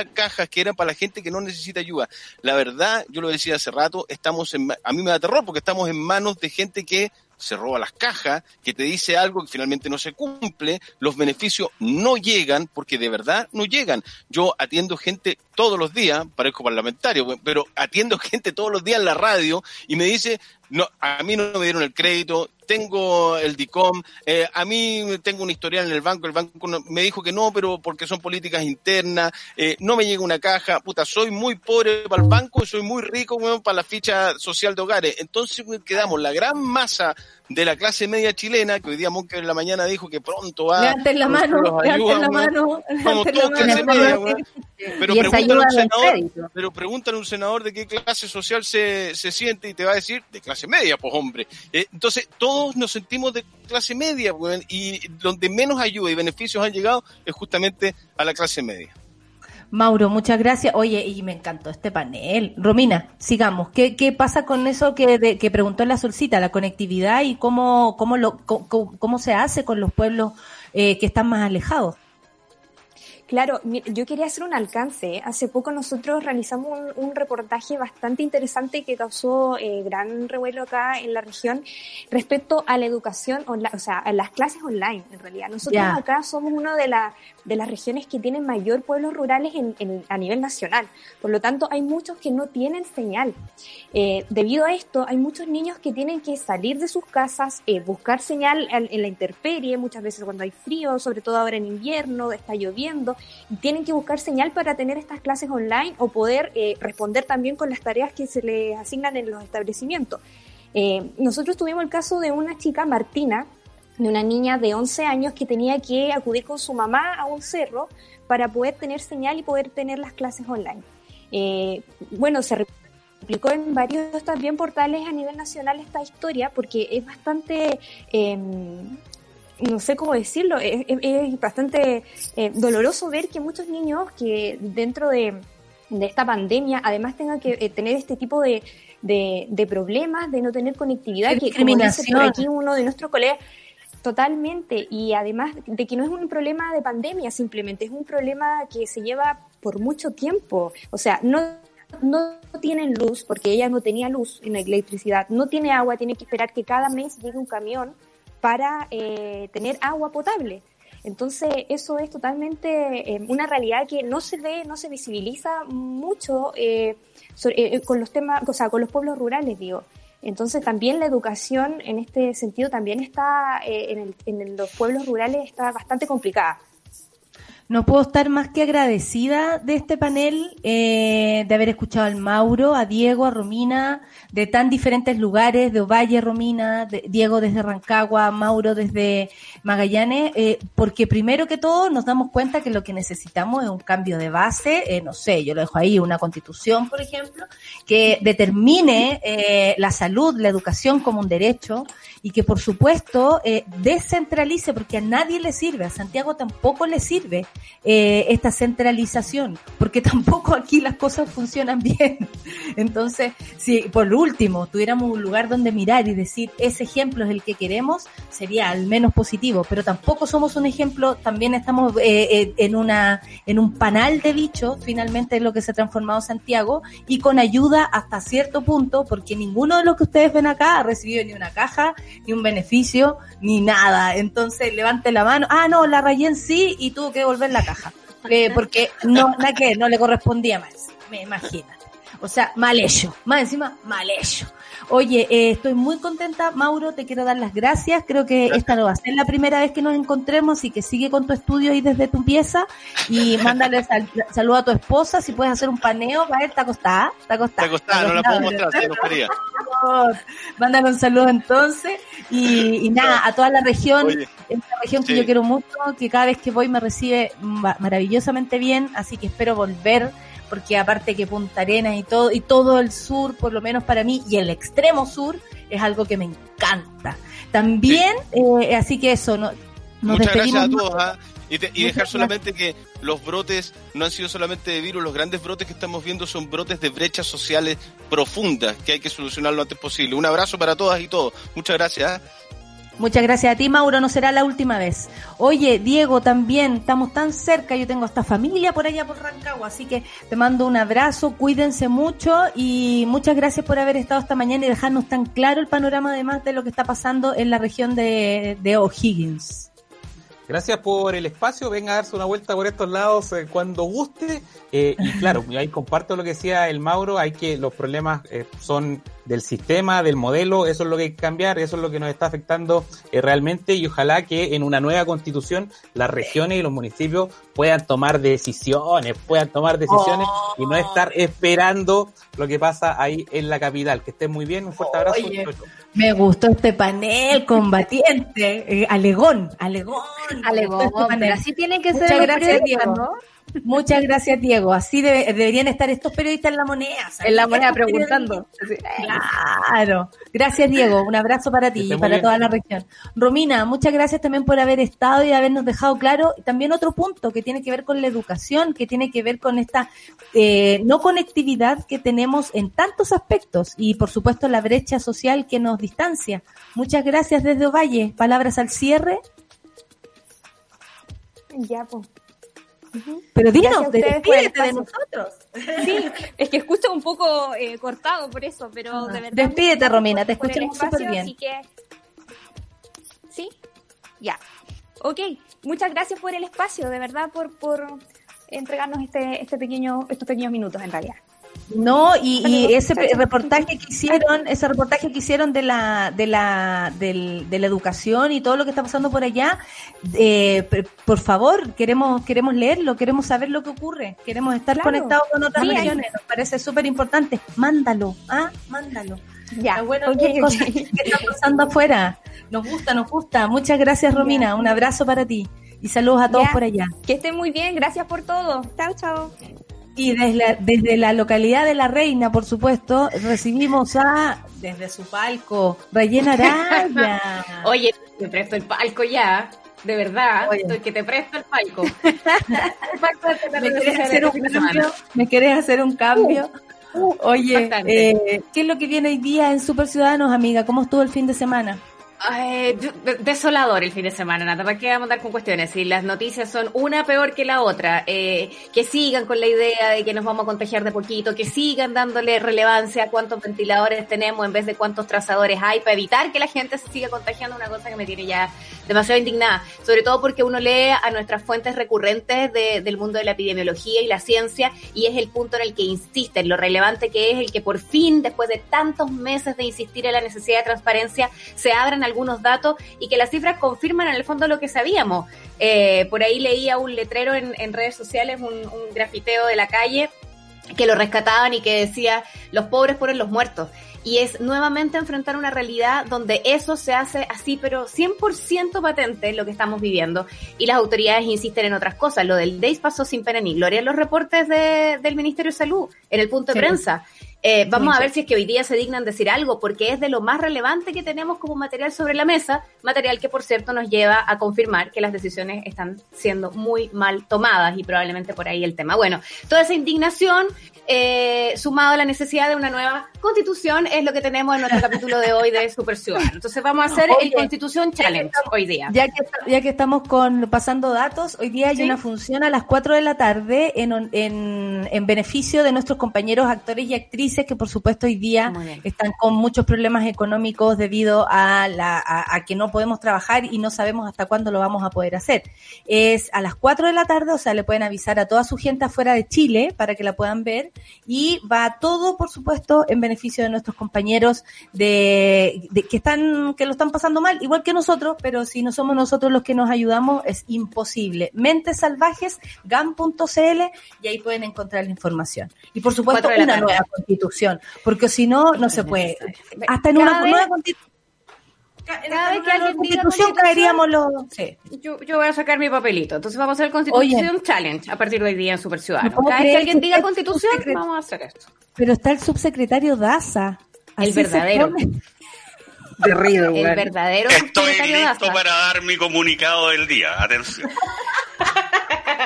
Speaker 8: cajas que eran para la gente que no necesita ayuda. La verdad, yo lo decía hace rato, estamos en, a mí me da terror porque estamos en manos de gente que se roba las cajas, que te dice algo que finalmente no se cumple, los beneficios no llegan porque de verdad no llegan. Yo atiendo gente todos los días, parezco parlamentario, pero atiendo gente todos los días en la radio y me dice, no, a mí no me dieron el crédito, tengo el DICOM, eh, a mí tengo un historial en el banco, el banco no- me dijo que no, pero porque son políticas internas, eh, no me llega una caja, puta, soy muy pobre para el banco y soy muy rico para la ficha social de hogares. Entonces quedamos la gran masa de la clase media chilena, que hoy día Monker en la mañana dijo que pronto va...
Speaker 1: Levanten la mano, levanten la mano.
Speaker 8: Todos clase media. Pero
Speaker 2: ayuda
Speaker 8: un senador, pero pregúntale a un senador de qué clase social se, se siente y te va a decir de clase media, pues hombre. Eh, entonces, todos nos sentimos de clase media, y donde menos ayuda y beneficios han llegado es justamente a la clase media.
Speaker 1: Mauro, muchas gracias. Oye, y me encantó este panel. Romina, sigamos. ¿Qué, qué pasa con eso que, de- que preguntó la solcita, la conectividad y cómo, cómo, lo, cómo, se hace con los pueblos eh, que están más alejados?
Speaker 9: Claro, yo quería hacer un alcance. Hace poco nosotros realizamos un, un reportaje bastante interesante que causó eh, gran revuelo acá en la región respecto a la educación, o sea, a las clases online, en realidad. Nosotros acá somos una de, la- de las regiones que tienen mayor pueblos rurales en- en- a nivel nacional. Por lo tanto, hay muchos que no tienen señal. Eh, debido a esto, hay muchos niños que tienen que salir de sus casas, eh, buscar señal en, en la intemperie, muchas veces cuando hay frío, sobre todo ahora en invierno, está lloviendo, tienen que buscar señal para tener estas clases online o poder eh, responder también con las tareas que se les asignan en los establecimientos. Eh, nosotros tuvimos el caso de una chica, Martina, de una niña de 11 años que tenía que acudir con su mamá a un cerro para poder tener señal y poder tener las clases online. Eh, bueno, se replicó en varios también portales a nivel nacional esta historia porque es bastante, no sé cómo decirlo, es, bastante eh, doloroso ver que muchos niños que dentro de, de esta pandemia además tengan que eh, tener este tipo de, de, de problemas, de no tener conectividad, que como dice por aquí uno de nuestros colegas, Totalmente, y además de que no es un problema de pandemia simplemente, es un problema que se lleva por mucho tiempo. O sea, no, no tienen luz, porque ella no tenía luz en la electricidad, no tiene agua, tiene que esperar que cada mes llegue un camión para eh, tener agua potable. Entonces, eso es totalmente eh, una realidad que no se ve, no se visibiliza mucho eh, so- eh, con los temas, o sea, con los pueblos rurales, digo. Entonces también la educación en este sentido también está eh, en, el- en los pueblos rurales está bastante complicada.
Speaker 1: No puedo estar más que agradecida de este panel, eh, de haber escuchado al Mauro, a Diego, a Romina, de tan diferentes lugares, de Ovalle, Romina, de- Diego desde Rancagua, Mauro desde Magallanes, eh, porque primero que todo nos damos cuenta que lo que necesitamos es un cambio de base, eh, no sé, yo lo dejo ahí, una constitución, por ejemplo, que determine eh, la salud, la educación como un derecho y que por supuesto eh, descentralice, porque a nadie le sirve, a Santiago tampoco le sirve eh, esta centralización, porque tampoco aquí las cosas funcionan bien. Entonces, si por último tuviéramos un lugar donde mirar y decir ese ejemplo es el que queremos, sería al menos positivo, pero tampoco somos un ejemplo, también estamos eh, en una en un panal de bichos, finalmente es lo que se ha transformado Santiago, y con ayuda hasta cierto punto, porque ninguno de los que ustedes ven acá ha recibido ni una caja, ni un beneficio, ni nada. Entonces, levante la mano, ah, no, la rayé en sí y tuvo que devolver la caja, Eh, porque no, que no le correspondía más, me imagino. O sea, mal hecho. Más encima, mal hecho. Oye, eh, estoy muy contenta, Mauro, te quiero dar las gracias. Creo que esta no va a ser la primera vez que nos encontremos, así que sigue con tu estudio ahí desde tu pieza y mándale sal, saludo a tu esposa. Si puedes hacer un paneo, va a ver, está acostada, está acostada.
Speaker 8: Está acostada, no la puedo mostrar, se nos quería.
Speaker 1: Mándale un saludo entonces y, y nada, a toda la región,
Speaker 8: Oye,
Speaker 1: esta región que yo quiero mucho, que cada vez que voy me recibe ma- maravillosamente bien, así que espero volver porque aparte que Punta Arenas y todo y todo el sur, por lo menos para mí y el extremo sur es algo que me encanta. También, eh, así que eso, no, nos
Speaker 8: Muchas gracias a todos. ¿ah? Y, te- y dejar solamente que los brotes no han sido solamente de virus, los grandes brotes que estamos viendo son brotes de brechas sociales profundas que hay que solucionar lo antes posible. Un abrazo para todas y todos. Muchas gracias.
Speaker 1: Muchas gracias a ti, Mauro. No será la última vez. Oye, Diego, también estamos tan cerca. Yo tengo hasta familia por allá por Rancagua, así que te mando un abrazo. Cuídense mucho y muchas gracias por haber estado esta mañana y dejarnos tan claro el panorama además de lo que está pasando en la región de, de O'Higgins.
Speaker 10: Gracias por el espacio, venga a darse una vuelta por estos lados eh, cuando guste. Eh, y claro, ahí comparto lo que decía el Mauro, hay que los problemas eh, son del sistema, del modelo, eso es lo que hay que cambiar, eso es lo que nos está afectando eh, realmente y ojalá que en una nueva constitución las regiones y los municipios puedan tomar decisiones, puedan tomar decisiones y no estar esperando lo que pasa ahí en la capital. Que estén muy bien, un fuerte abrazo.
Speaker 1: Oye. Me gustó este panel combatiente, eh, alegón, alegón.
Speaker 2: Alegón,
Speaker 1: este panel.
Speaker 2: pero así tienen que
Speaker 1: Muchas
Speaker 2: ser
Speaker 1: gracias, Diego.
Speaker 2: ¿no?
Speaker 1: Muchas gracias, Diego. Así debe- deberían estar estos periodistas en la moneda. ¿sabes?
Speaker 2: En la moneda preguntando.
Speaker 1: Claro. Gracias, Diego. Un abrazo para ti y para
Speaker 10: bien.
Speaker 1: toda la región. Romina, muchas gracias también por haber estado y habernos dejado claro. Y también otro punto que tiene que ver con la educación, que tiene que ver con esta eh, no conectividad que tenemos en tantos aspectos y, por supuesto, la brecha social que nos distancia. Muchas gracias desde Ovalle. Palabras al cierre.
Speaker 9: Ya, pues.
Speaker 1: Pero dinos, despídete de nosotros.
Speaker 9: Sí, es que escucho un poco eh, cortado por eso, pero de verdad.
Speaker 1: Despídete, Romina, te escuchamos súper bien.
Speaker 9: Así que. Sí, ya. Ok, muchas gracias por el espacio, de verdad, por, por entregarnos este, este pequeño, estos pequeños minutos en realidad.
Speaker 1: No, y, y ese reportaje que hicieron, ese reportaje que hicieron de la, de la, del- de la educación y todo lo que está pasando por allá, eh, por favor, queremos, queremos leerlo, queremos saber lo que ocurre, queremos estar
Speaker 9: Claro.
Speaker 1: conectados con otras
Speaker 9: Sí,
Speaker 1: regiones, nos parece súper importante. Mándalo, ah, mándalo.
Speaker 9: Ya,
Speaker 1: bueno
Speaker 9: ok,
Speaker 1: ver
Speaker 9: ok.
Speaker 1: cosas que están pasando afuera. Nos gusta, nos gusta. Muchas gracias, Romina. Un abrazo para ti. Y saludos a todos
Speaker 9: Ya.
Speaker 1: por allá.
Speaker 9: Que estén muy bien, gracias por todo. Chao, chao.
Speaker 1: Y desde la, desde la localidad de La Reina, por supuesto, recibimos a, desde su palco, Rayena Araya.
Speaker 11: Oye, te presto el palco ya, de verdad,
Speaker 1: Oye.
Speaker 11: estoy que te presto el palco.
Speaker 1: ¿Me querés hacer un cambio? ¿Me querés hacer un cambio? Oye, eh, ¿qué es lo que viene hoy día en Super Ciudadanos, amiga? ¿Cómo estuvo el fin de semana?
Speaker 11: Ay, de- desolador el fin de semana, nada más que vamos a andar con cuestiones. Y las noticias son una peor que la otra. Eh, que sigan con la idea de que nos vamos a contagiar de poquito, que sigan dándole relevancia a cuántos ventiladores tenemos en vez de cuántos trazadores hay para evitar que la gente se siga contagiando, una cosa que me tiene ya demasiado indignada. Sobre todo porque uno lee a nuestras fuentes recurrentes de- del mundo de la epidemiología y la ciencia y es el punto en el que insisten, lo relevante que es el que por fin, después de tantos meses de insistir en la necesidad de transparencia, se abran algunos datos y que las cifras confirman en el fondo lo que sabíamos. Eh, por ahí leía un letrero en, en redes sociales, un, un grafiteo de la calle que lo rescataban y que decía los pobres ponen los muertos. Y es nuevamente enfrentar una realidad donde eso se hace así, pero 100% patente lo que estamos viviendo. Y las autoridades insisten en otras cosas. Lo del DEIS pasó sin pena ni gloria en los reportes de- del Ministerio de Salud, en el punto de
Speaker 1: Sí.
Speaker 11: prensa. Eh, vamos a ver si es que hoy día se dignan decir algo, porque es de lo más relevante que tenemos como material sobre la mesa, material que por cierto nos lleva a confirmar que las decisiones están siendo muy mal tomadas y probablemente por ahí el tema. Bueno, toda esa indignación eh, sumado a la necesidad de una nueva constitución es lo que tenemos en nuestro capítulo de hoy de Super Ciudadano. Entonces vamos a hacer el Constitución Challenge hoy día.
Speaker 1: Ya que, ya que estamos con pasando datos, hoy día hay una función a las 4 de la tarde en, en, en beneficio de nuestros compañeros actores y actrices que por supuesto hoy día están con muchos problemas económicos debido a, la, a, que no podemos trabajar y no sabemos hasta cuándo lo vamos a poder hacer. Es a las 4 de la tarde, o sea, le pueden avisar a toda su gente afuera de Chile para que la puedan ver y va todo, por supuesto, en beneficio de nuestros compañeros de, que están que lo están pasando mal, igual que nosotros, pero si no somos nosotros los que nos ayudamos es imposible. Mentes Salvajes, GAM.cl y ahí pueden encontrar la información. Y por supuesto una nueva constitución, porque si no, no se puede. Hasta en una nueva constitución
Speaker 11: cada vez que alguien diga constitución caeríamos los... Sí. Yo, yo, voy a sacar mi papelito. Entonces vamos a hacer Constitución Challenge a partir de hoy día en Super Ciudadano. cada vez que alguien diga Constitución, vamos a hacer esto.
Speaker 1: Pero está el subsecretario Daza.
Speaker 11: El verdadero.
Speaker 1: Terrible,
Speaker 11: El verdadero
Speaker 12: Estoy listo para dar mi comunicado del día. Atención.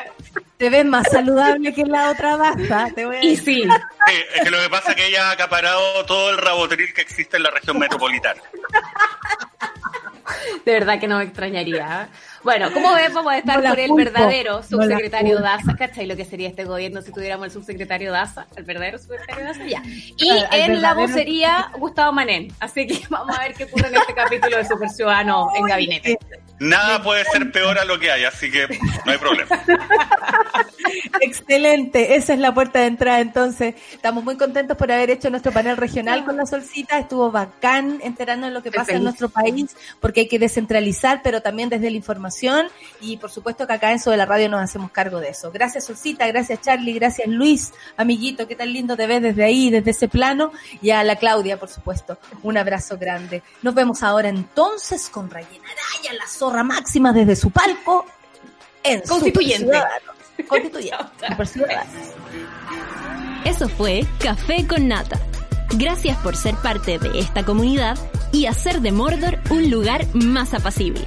Speaker 1: Te ves más saludable que la otra Daza. Te voy a
Speaker 11: y sí.
Speaker 12: Es que lo que pasa es que ella ha acaparado todo el rabotril que existe en la región metropolitana.
Speaker 11: De verdad que no me extrañaría. Bueno, como ves, vamos a estar por el verdadero subsecretario Daza, ¿cachai? Lo que sería este gobierno si tuviéramos el subsecretario Daza, el verdadero subsecretario Daza, ya. Y en la vocería, Gustavo Manén. Así que vamos a ver qué ocurre en este capítulo de Super Ciudadano en Gabinete.
Speaker 12: Nada puede ser peor a lo que hay, así que no hay problema.
Speaker 1: Excelente, esa es la puerta de entrada entonces. Estamos muy contentos por haber hecho nuestro panel regional con la Solcita, estuvo bacán enterando de lo que pasa en nuestro país, porque hay que descentralizar, pero también desde la información y por supuesto que acá en Sobre la Radio nos hacemos cargo de eso. Gracias Solcita, gracias Charlie, gracias Luis, amiguito, qué tan lindo te ves desde ahí, desde ese plano, y a la Claudia, por supuesto, un abrazo grande. Nos vemos ahora entonces con Rayena Araya, la zona máxima desde su palco en
Speaker 11: Constituyente.
Speaker 1: Constituyente.
Speaker 7: Eso fue Café con Nata. Gracias por ser parte de esta comunidad y hacer de Mordor un lugar más apacible.